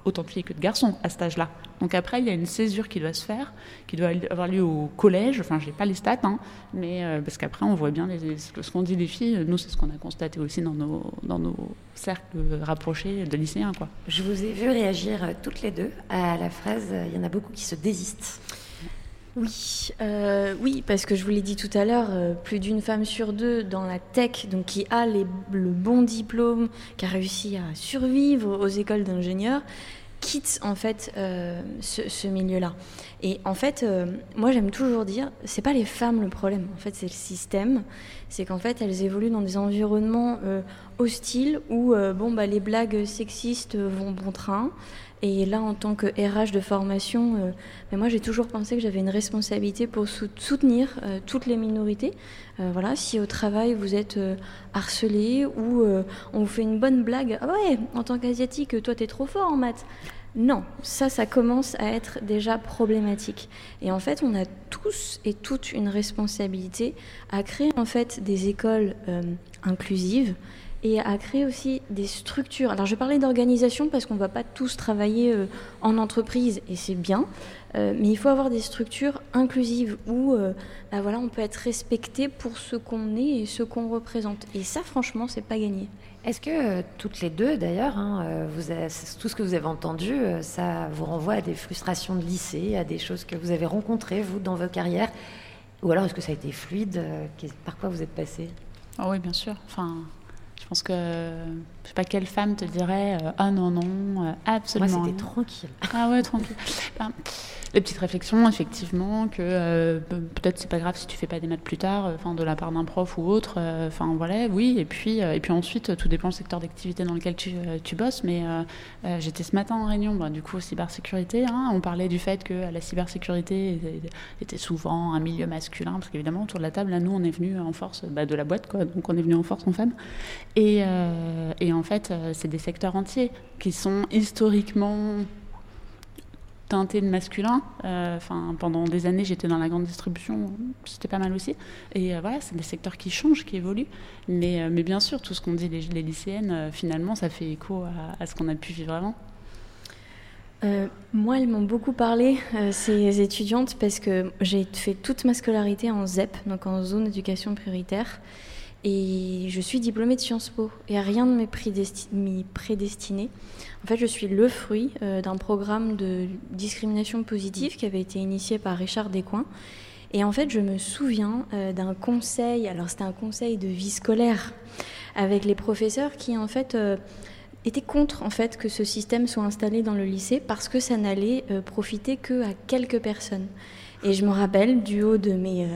autant de filles que de garçons à cet âge-là. Donc après, il y a une césure qui doit se faire, qui doit avoir lieu au collège. Enfin, je n'ai pas les stats, hein, mais euh, parce qu'après, on voit bien ce qu'on dit des filles. Nous, c'est ce qu'on a constaté aussi dans nos, dans nos cercles rapprochés de lycéens. Quoi. Je vous ai vu réagir toutes les deux à la phrase « il y en a beaucoup qui se désistent ». Oui, euh, oui, parce que je vous l'ai dit tout à l'heure, euh, plus d'une femme sur deux dans la tech, donc qui a les, le bon diplôme, qui a réussi à survivre aux écoles d'ingénieurs, quitte en fait euh, ce, ce milieu-là. Et en fait, moi j'aime toujours dire, c'est pas les femmes le problème, en fait c'est le système. C'est qu'en fait elles évoluent dans des environnements hostiles où bon bah les blagues sexistes vont bon train. Et là, en tant que RH de formation, euh, mais moi j'ai toujours pensé que j'avais une responsabilité pour soutenir euh, toutes les minorités. Euh, voilà, si au travail vous êtes harcelé ou on vous fait une bonne blague, ah ouais, en tant qu'asiatique, toi t'es trop fort en maths. Non, ça, ça commence à être déjà problématique. Et en fait, on a tous et toutes une responsabilité à créer en fait des écoles inclusives et à créer aussi des structures. Alors je parler d'organisation parce qu'on ne va pas tous travailler euh, en entreprise et c'est bien, euh, mais il faut avoir des structures inclusives où euh, bah voilà, on peut être respecté pour ce qu'on est et ce qu'on représente. Et ça, franchement, c'est pas gagné. Est-ce que toutes les deux, d'ailleurs, hein, vous avez, tout ce que vous avez entendu, ça vous renvoie à des frustrations de lycée, à des choses que vous avez rencontrées, vous, dans vos carrières? Ou alors est-ce que ça a été fluide Par quoi vous êtes passé? Oh Oui, bien sûr. Enfin, je pense que je sais pas quelle femme te dirait euh, ah non non euh, absolument. Moi c'était tranquille. Ah ouais tranquille. Ben, les petites réflexions, effectivement, que euh, peut-être c'est pas grave si tu fais pas des maths plus tard, enfin de la part d'un prof ou autre. Enfin voilà, oui. Et puis et puis ensuite, tout dépend du secteur d'activité dans lequel tu, tu bosses. Mais j'étais ce matin en réunion, bah, du coup cybersécurité. Hein, on parlait du fait que la cybersécurité était souvent un milieu masculin, parce qu'évidemment autour de la table, là, nous on est venu en force bah, de la boîte, quoi. Donc on est venu en force en femme. Et, et en fait, c'est des secteurs entiers qui sont historiquement teintés de masculin. Euh, pendant des années, j'étais dans la grande distribution, c'était pas mal aussi. Et euh, voilà, c'est des secteurs qui changent, qui évoluent. Mais, euh, bien sûr, tout ce qu'on dit les, lycéennes, finalement, ça fait écho à, ce qu'on a pu vivre avant. moi, elles m'ont beaucoup parlé, ces étudiantes, parce que j'ai fait toute ma scolarité en ZEP, donc en zone d'éducation prioritaire. Et je suis diplômée de Sciences Po et rien ne m'est prédestiné. En fait, je suis le fruit euh, d'un programme de discrimination positive qui avait été initié par Richard Descoings. Et en fait, je me souviens euh, d'un conseil, alors c'était un conseil de vie scolaire avec les professeurs qui en fait euh, étaient contre en fait que ce système soit installé dans le lycée parce que ça n'allait profiter que à quelques personnes. Et je me rappelle du haut de mes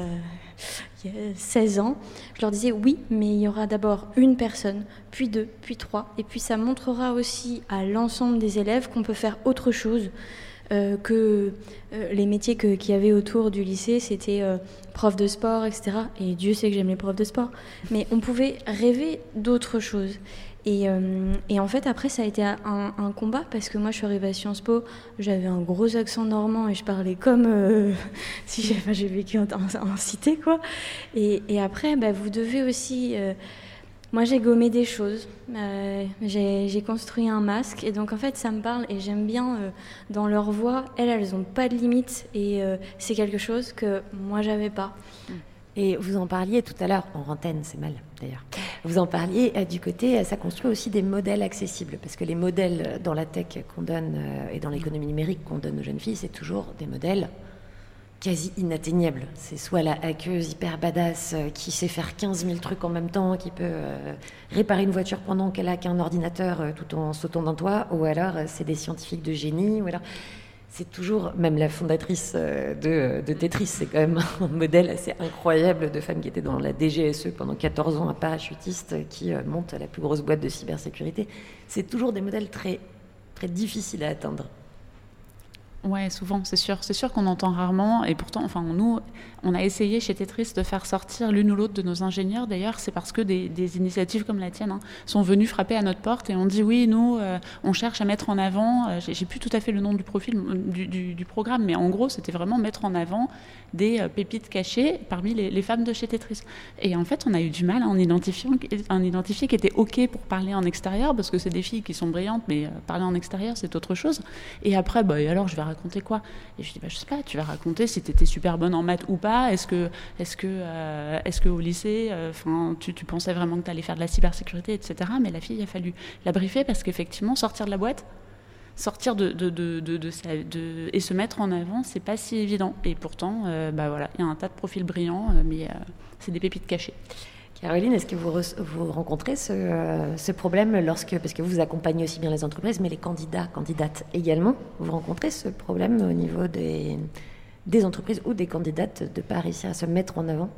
16 ans, je leur disais oui, mais il y aura d'abord une personne, puis deux, puis trois, et puis ça montrera aussi à l'ensemble des élèves qu'on peut faire autre chose. Euh, que euh, les métiers qu'il y avait autour du lycée, c'était euh, prof de sport, etc. Et Dieu sait que j'aime les profs de sport. Mais on pouvait rêver d'autre Euh, et, en fait, après, ça a été un, combat parce que moi, je suis arrivée à Sciences Po, j'avais un gros accent normand et je parlais comme euh, si j'ai vécu en, cité, quoi. Et, après, bah, vous devez aussi. Euh, moi, j'ai gommé des choses. j'ai construit un masque. Et donc, en fait, ça me parle et j'aime bien dans leur voix. Elles, elles n'ont pas de limites. Et c'est quelque chose que moi, j'avais pas. Et vous en parliez tout à l'heure, en antenne, c'est mal d'ailleurs. Vous en parliez euh, du côté, euh, ça construit aussi des modèles accessibles, parce que les modèles euh, dans la tech qu'on donne et dans l'économie numérique qu'on donne aux jeunes filles, c'est toujours des modèles quasi inatteignables. C'est soit la hackeuse hyper badass qui sait faire 15 000 trucs en même temps, qui peut réparer une voiture pendant qu'elle a qu'un ordinateur tout en sautant dans toi, ou alors c'est des scientifiques de génie, ou c'est toujours, même la fondatrice euh, de, Tetris, c'est quand même un modèle assez incroyable de femme qui était dans la DGSE pendant 14 ans, un parachutiste qui euh, monte la plus grosse boîte de cybersécurité. C'est toujours des modèles très, très difficiles à atteindre. Ouais, souvent, c'est sûr. C'est sûr qu'on entend rarement. Et pourtant, enfin, nous, on a essayé chez Tetris de faire sortir l'une ou l'autre de nos ingénieurs. D'ailleurs, c'est parce que des, initiatives comme la tienne hein, sont venues frapper à notre porte et on dit oui, nous, euh, on cherche à mettre en avant. Euh, j'ai plus tout à fait le nom du profil du, programme, mais en gros, c'était vraiment mettre en avant des euh, pépites cachées parmi les, femmes de chez Tetris. Et en fait, on a eu du mal à en identifier, en identifier qui était ok pour parler en extérieur parce que c'est des filles qui sont brillantes, mais parler en extérieur, c'est autre chose. Et après, bah, alors, je vais raconter quoi? Et je dis, bah, je sais pas, tu vas raconter si tu étais super bonne en maths ou pas. Est-ce que, est-ce que, euh, est-ce que au lycée, euh, enfin, tu, tu, pensais vraiment que tu allais faire de la cybersécurité, etc. Mais la fille, il a fallu la briefer parce qu'effectivement, sortir de la boîte, sortir de, de, de, de, et se mettre en avant, c'est pas si évident. Et pourtant, euh, bah voilà, il y a un tas de profils brillants, mais c'est des pépites cachées. Caroline, est-ce que vous, vous rencontrez ce, ce, problème lorsque, parce que vous accompagnez aussi bien les entreprises, mais les candidats, candidates également, vous rencontrez ce problème au niveau des, des entreprises ou des candidates de ne pas réussir à se mettre en avant?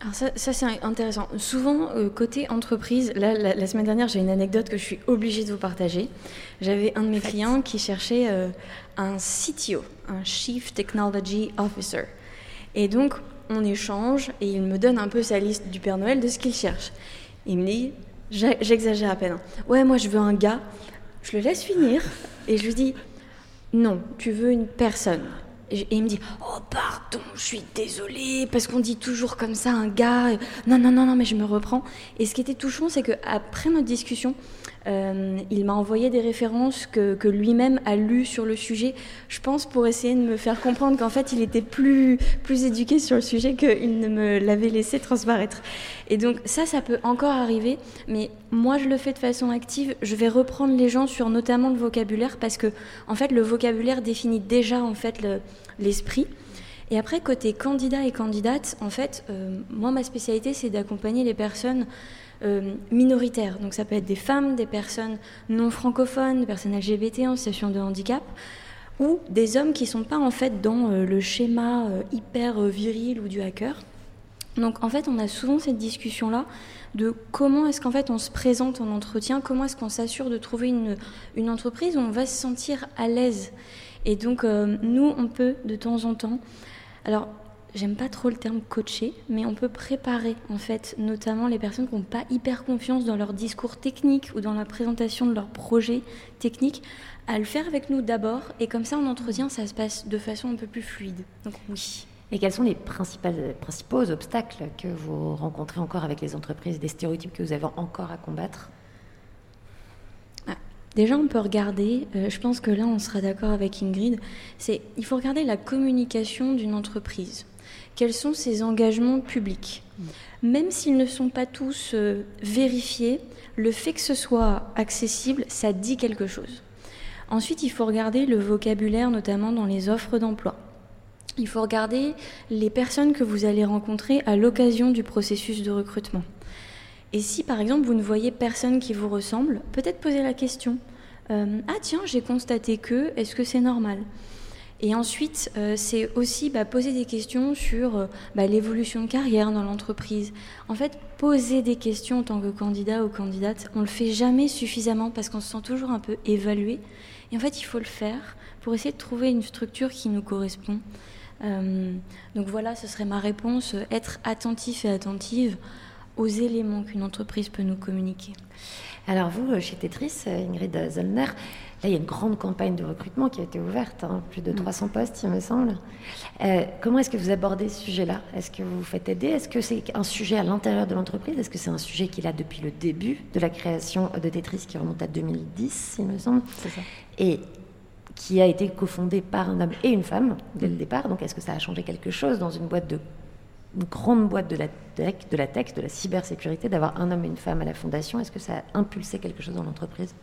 Alors ça, ça c'est intéressant. Souvent, euh, côté entreprise, là, la, semaine dernière, j'ai une anecdote que je suis obligée de vous partager. J'avais un de mes clients qui cherchait euh, un CTO, un Chief Technology Officer. Et donc, on échange et il me donne un peu sa liste du Père Noël de ce qu'il cherche. Il me dit, j'exagère à peine, hein. ouais, moi je veux un gars. Je le laisse finir et je lui dis, non, tu veux une personne. Et il me dit Oh, pardon, je suis désolée, parce qu'on dit toujours comme ça un gars. Non, non, non, non, mais je me reprends. Et ce qui était touchant, c'est qu'après notre discussion, euh, il m'a envoyé des références que, lui-même a lues sur le sujet, je pense pour essayer de me faire comprendre qu'en fait il était plus, plus éduqué sur le sujet qu'il ne me l'avait laissé transparaître. Et donc ça, ça peut encore arriver, mais moi je le fais de façon active. Je vais reprendre les gens sur notamment le vocabulaire parce que en fait le vocabulaire définit déjà en fait l'esprit. et après, côté candidat et candidate, en fait, euh, moi, ma spécialité, c'est d'accompagner les personnes euh, minoritaires. Donc ça peut être des femmes, des personnes non francophones, des personnes LGBT en situation de handicap, ou des hommes qui sont pas en fait dans euh, le schéma euh, hyper euh, viril ou du hacker. Donc en fait, on a souvent cette discussion-là de comment est-ce qu'en fait on se présente en entretien, comment est-ce qu'on s'assure de trouver une, une, entreprise où on va se sentir à l'aise. Et donc nous, on peut de temps en temps, alors j'aime pas trop le terme coacher, mais on peut préparer en fait notamment les personnes qui n'ont pas hyper confiance dans leur discours technique ou dans la présentation de leur projet technique à le faire avec nous d'abord et comme ça en entretien ça se passe de façon un peu plus fluide. Donc oui. Et quels sont les principaux obstacles que vous rencontrez encore avec les entreprises, des stéréotypes que vous avez encore à combattre? Ah, Déjà, on peut regarder, euh, je pense que là, on sera d'accord avec Ingrid, c'est il faut regarder la communication d'une entreprise quels sont ses engagements publics. Même s'ils ne sont pas tous euh, vérifiés, le fait que ce soit accessible, ça dit quelque chose. Ensuite, il faut regarder le vocabulaire, notamment dans les offres d'emploi. Il faut regarder les personnes que vous allez rencontrer à l'occasion du processus de recrutement. Et si par exemple vous ne voyez personne qui vous ressemble, peut-être poser la question euh, Ah tiens, j'ai constaté que, est-ce que c'est normal? Et ensuite, euh, c'est aussi bah, poser des questions sur euh, bah, l'évolution de carrière dans l'entreprise. En fait, poser des questions en tant que candidat ou candidate, on ne le fait jamais suffisamment parce qu'on se sent toujours un peu évalué. Et en fait, il faut le faire pour essayer de trouver une structure qui nous correspond. Euh, donc voilà, ce serait ma réponse, être attentif et attentive aux éléments qu'une entreprise peut nous communiquer. Alors vous, chez Tetris, Ingrid Zollner, Là, il y a une grande campagne de recrutement qui a été ouverte, hein, plus de 300 mm. postes, il me semble. Euh, comment est-ce que vous abordez ce sujet-là? Est-ce que vous vous faites aider? Est-ce que c'est un sujet à l'intérieur de l'entreprise? Est-ce que c'est un sujet qu'il a depuis le début de la création de Tetris, qui remonte à 2010, il me semble? C'est ça. Et qui a été cofondé par un homme et une femme dès le départ. Donc, est-ce que ça a changé quelque chose dans une boîte de grande boîte de la tech, de la cybersécurité, d'avoir un homme et une femme à la fondation Est-ce que ça a impulsé quelque chose dans l'entreprise?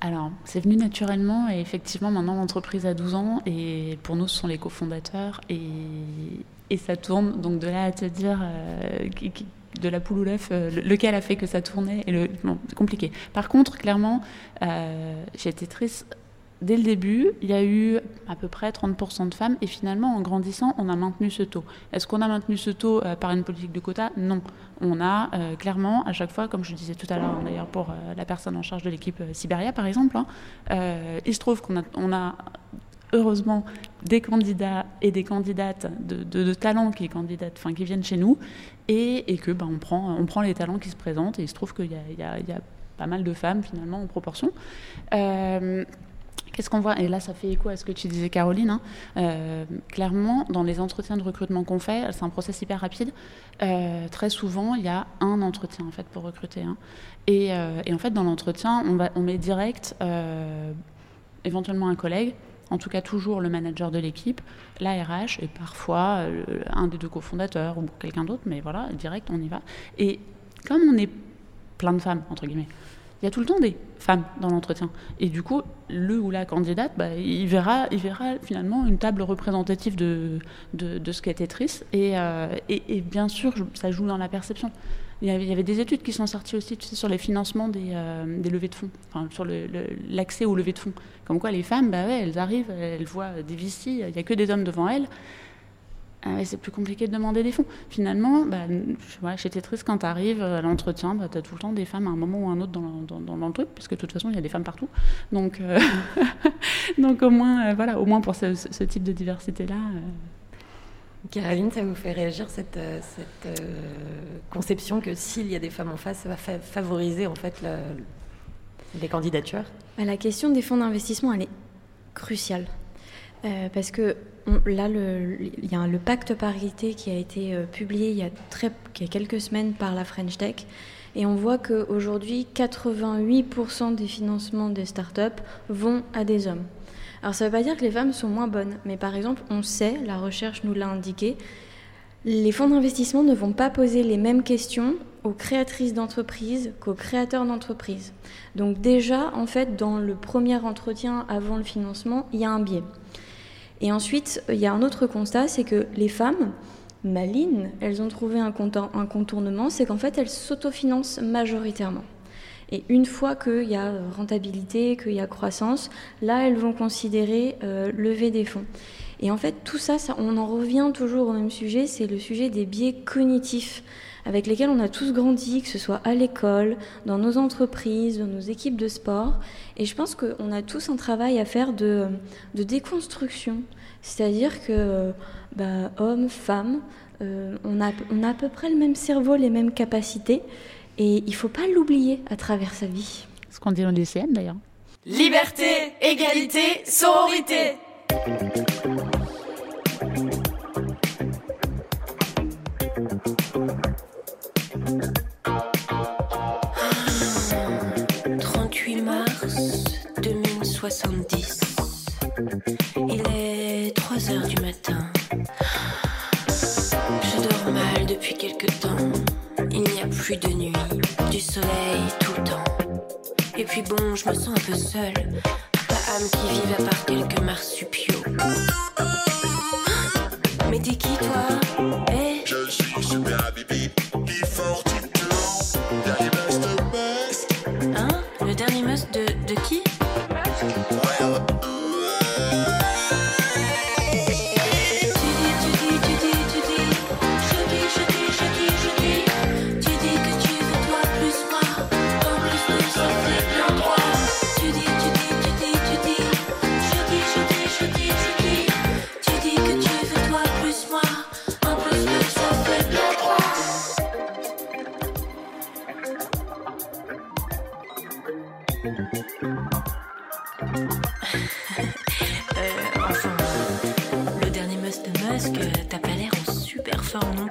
Alors, c'est venu naturellement et effectivement, maintenant l'entreprise a 12 ans et pour nous, ce sont les cofondateurs et, ça tourne. Donc de là à te dire euh, de la poule ou l'œuf, euh, lequel a fait que ça tournait, et le, c'est compliqué. Par contre, clairement, euh, j'ai été triste dès le début, il y a eu à peu près 30% de femmes et finalement, en grandissant, on a maintenu ce taux. Est-ce qu'on a maintenu ce taux euh, par une politique de quota Non. On a euh, clairement, à chaque fois, comme je disais tout à l'heure d'ailleurs pour euh, la personne en charge de l'équipe Siberia par exemple, hein, il se trouve qu'on a, a heureusement des candidats et des candidates de, de, talents qui, viennent chez nous et, et que ben, on, prend, les talents qui se présentent et il se trouve qu'il y, y, y a, pas mal de femmes finalement en proportion. Qu'est-ce qu'on voit? Et là, ça fait écho à ce que tu disais, Caroline. Hein. Euh, clairement, dans les entretiens de recrutement qu'on fait, c'est un process hyper rapide. Euh, très souvent, il y a un entretien en fait pour recruter. Hein. Euh, et, en fait, dans l'entretien, on, on met direct, éventuellement un collègue, en tout cas toujours le manager de l'équipe, la RH et parfois un des deux cofondateurs ou quelqu'un d'autre, mais voilà, direct, on y va. Et comme on est plein de femmes, entre guillemets, il y a tout le temps des femmes dans l'entretien. Et du coup, le ou la candidate, bah, il, verra, il verra finalement une table représentative de, de, ce qu'est Tetris. Et, euh, et, et, bien sûr, ça joue dans la perception. Il y, avait, des études qui sont sorties aussi sur les financements des, euh, des levées de fonds, enfin, sur l'accès aux levées de fonds. Comme quoi, les femmes, bah elles arrivent, elles voient des VC, il n'y a que des hommes devant elles. Ah c'est plus compliqué de demander des fonds. Finalement, bah, j'étais triste quand tu arrives à l'entretien, bah, tu as tout le temps des femmes à un moment ou à un autre dans, dans, dans, le truc, puisque de toute façon, il y a des femmes partout. Donc, euh, donc au, moins, euh, voilà, au moins pour ce, ce type de diversité-là. Euh. Caroline, ça vous fait réagir cette, cette conception que s'il y a des femmes en face, ça va favoriser en fait le, les candidatures? Bah, La question des fonds d'investissement, elle est cruciale. parce que là, il y a le pacte parité qui a été euh, publié il y a, très, il y a quelques semaines par la French Tech. Et on voit qu'aujourd'hui, 88% des financements des startups vont à des hommes. Alors ça ne veut pas dire que les femmes sont moins bonnes, mais par exemple, on sait, la recherche nous l'a indiqué, les fonds d'investissement ne vont pas poser les mêmes questions aux créatrices d'entreprises qu'aux créateurs d'entreprises. Donc déjà, en fait, dans le premier entretien avant le financement, il y a un biais. Et ensuite, il y a un autre constat, c'est que les femmes, malines, elles ont trouvé un, contournement, c'est qu'en fait, elles s'autofinancent majoritairement. Et une fois qu'il y a rentabilité, qu'il y a croissance, là, elles vont considérer euh, lever des fonds. Et en fait, tout ça, ça, on en revient toujours au même sujet, c'est le sujet des biais cognitifs avec lesquels on a tous grandi, que ce soit à l'école, dans nos entreprises, dans nos équipes de sport. Et je pense qu'on a tous un travail à faire de, de déconstruction. C'est-à-dire que, bah, hommes, femmes, euh, on, a, on a à peu près le même cerveau, les mêmes capacités. Et il ne faut pas l'oublier à travers sa vie. Ce qu'on dit dans lycéenne d'ailleurs. Liberté, égalité, sororité. « 2070. Il est 3 heures du matin. Je dors mal depuis quelque temps. Il n'y a plus de nuit, du soleil tout le temps. Et puis bon, je me sens un peu seule. Pas âme qui vive à part quelques marsupiaux. Mais t'es qui toi? Eh? Je suis super habibi, qui fort Hein? Le dernier must de, de qui? Euh, le dernier must de Musk, euh, t'as pas l'air en super forme non.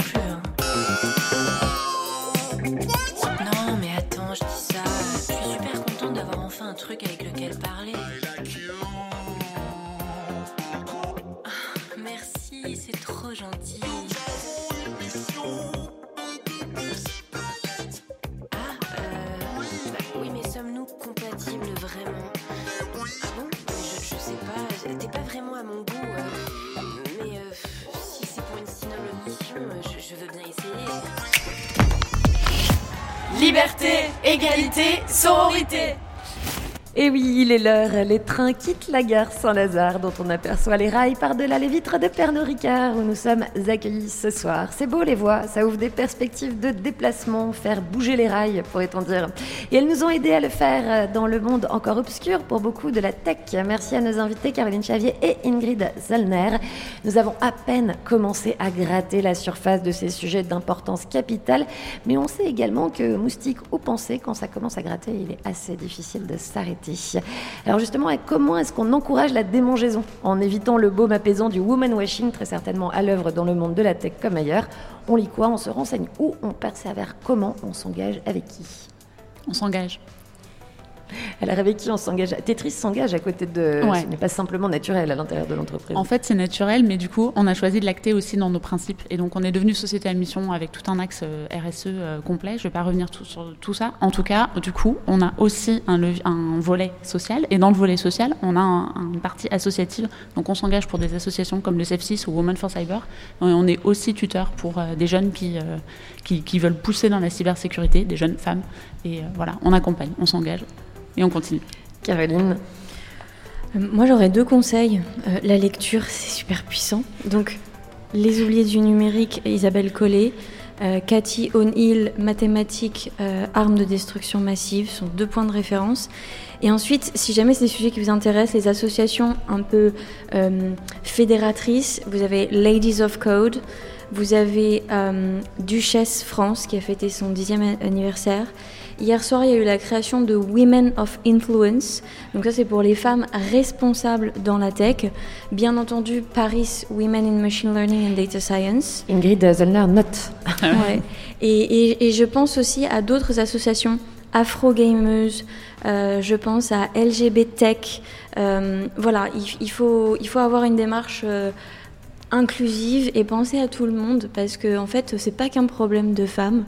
Et oui, il est l'heure. Les trains quittent la gare Saint-Lazare, dont on aperçoit les rails par-delà les vitres de Pernod Ricard, où nous sommes accueillis ce soir. C'est beau les voix, ça ouvre des perspectives de déplacement, faire bouger les rails, pourrait-on dire. Et elles nous ont aidés à le faire dans le monde encore obscur pour beaucoup de la tech. Merci à nos invités Caroline Chavier et Ingrid Zollner. Nous avons à peine commencé à gratter la surface de ces sujets d'importance capitale, mais on sait également que moustique ou pensée, quand ça commence à gratter, il est assez difficile de s'arrêter. Alors justement, comment est-ce qu'on encourage la démangeaison en évitant le baume apaisant du woman washing, très certainement à l'œuvre dans le monde de la tech comme ailleurs? On lit quoi? On se renseigne où On persévère? Comment On s'engage? Avec qui? On s'engage. Alors avec qui on s'engage Tetris s'engage à côté de... Ouais. Ce n'est pas simplement naturel à l'intérieur de l'entreprise. En fait, c'est naturel, mais du coup, on a choisi de l'acter aussi dans nos principes. Et donc, on est devenu société à mission avec tout un axe euh, RSE euh, complet. Je ne vais pas revenir tout- sur tout ça. En tout cas, du coup, on a aussi un, volet social. Et dans le volet social, on a un- un- une partie associative. Donc, on s'engage pour des associations comme le CEF6 ou Women for Cyber. Et on est aussi tuteur pour euh, des jeunes qui, qui, qui veulent pousser dans la cybersécurité, des jeunes femmes. Et voilà, on accompagne, on s'engage et on continue. Caroline Euh, Moi, j'aurais deux conseils. Euh, la lecture, c'est super puissant. Donc, Les oubliés du numérique, Isabelle Collet. Euh, Cathy O'Neill, mathématiques, euh, armes de destruction massive, sont deux points de référence. Et ensuite, si jamais c'est des sujets qui vous intéressent, les associations un peu euh, fédératrices, vous avez Ladies of Code, vous avez euh, Duchesse France qui a fêté son dixième anniversaire. Hier soir, il y a eu la création de Women of Influence. Donc ça, c'est pour les femmes responsables dans la tech. Bien entendu, Paris Women in Machine Learning and Data Science. Ingrid Zollner note. Ouais. Et, et- et je pense aussi à d'autres associations, Afro Gamers, euh, je pense à LGBT Tech. Euh, voilà, il, il faut, il faut avoir une démarche euh, inclusive et penser à tout le monde parce que en fait, c'est pas qu'un problème de femmes.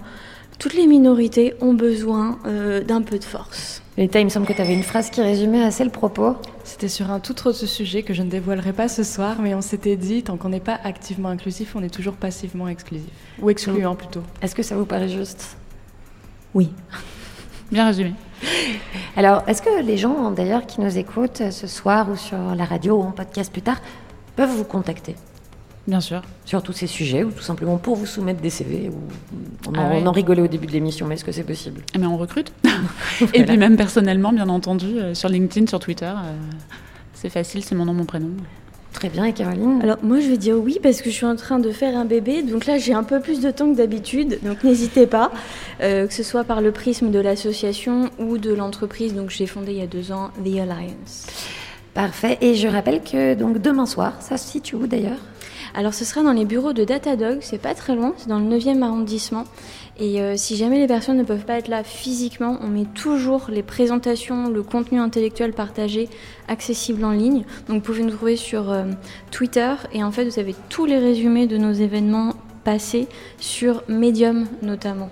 Toutes les minorités ont besoin euh, d'un peu de force. Léta, il me semble que tu avais une phrase qui résumait assez le propos. C'était sur un tout autre sujet que je ne dévoilerai pas ce soir, mais on s'était dit, tant qu'on n'est pas activement inclusif, on est toujours passivement exclusif. Ou excluant plutôt. Est-ce que ça vous paraît juste? Oui. Bien résumé. Alors, est-ce que les gens, d'ailleurs, qui nous écoutent ce soir ou sur la radio ou en podcast plus tard, peuvent vous contacter? Bien sûr. Sur tous ces sujets ou tout simplement pour vous soumettre des CV ou... on, Ah en, ouais. on en rigolait au début de l'émission, mais est-ce que c'est possible? Mais on recrute. Et puis même personnellement, bien entendu, euh, sur LinkedIn, sur Twitter. euh, c'est facile, c'est mon nom, mon prénom. Très bien, et Caroline? Alors moi je vais dire oui parce que je suis en train de faire un bébé, donc là j'ai un peu plus de temps que d'habitude, donc n'hésitez pas, euh, que ce soit par le prisme de l'association ou de l'entreprise, donc j'ai fondé il y a deux ans The Alliance. Parfait. Et je rappelle que donc demain soir, ça se situe où d'ailleurs? Alors ce sera dans les bureaux de Datadog, c'est pas très loin, c'est dans le 9e arrondissement. Et euh, si jamais les personnes ne peuvent pas être là physiquement, on met toujours les présentations, le contenu intellectuel partagé accessible en ligne. Donc vous pouvez nous trouver sur euh, Twitter et en fait vous avez tous les résumés de nos événements passés sur Medium notamment.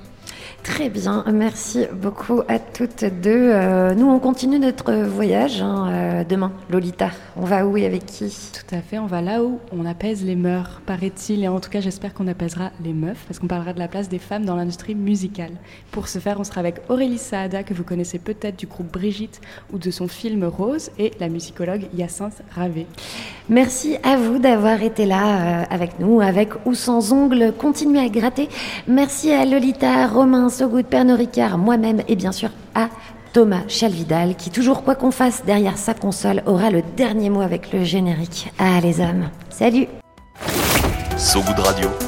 Très bien, merci beaucoup à toutes deux. Euh, nous, on continue notre voyage hein, euh, demain. Lolita, on va où et avec qui Tout à fait, on va là où on apaise les mœurs, paraît-il, et en tout cas j'espère qu'on apaisera les meufs, parce qu'on parlera de la place des femmes dans l'industrie musicale. Pour ce faire, on sera avec Aurélie Saada, que vous connaissez peut-être du groupe Brigitte ou de son film Rose, et la musicologue Hyacinthe Ravé. Merci à vous d'avoir été là euh, avec nous, avec ou sans ongles. Continuez à gratter. Merci à Lolita, Romain, Sogoud, Pernod Ricard, moi-même et bien sûr à Thomas Chalvidal, qui toujours quoi qu'on fasse derrière sa console aura le dernier mot avec le générique. Ah les hommes, salut So Good Radio.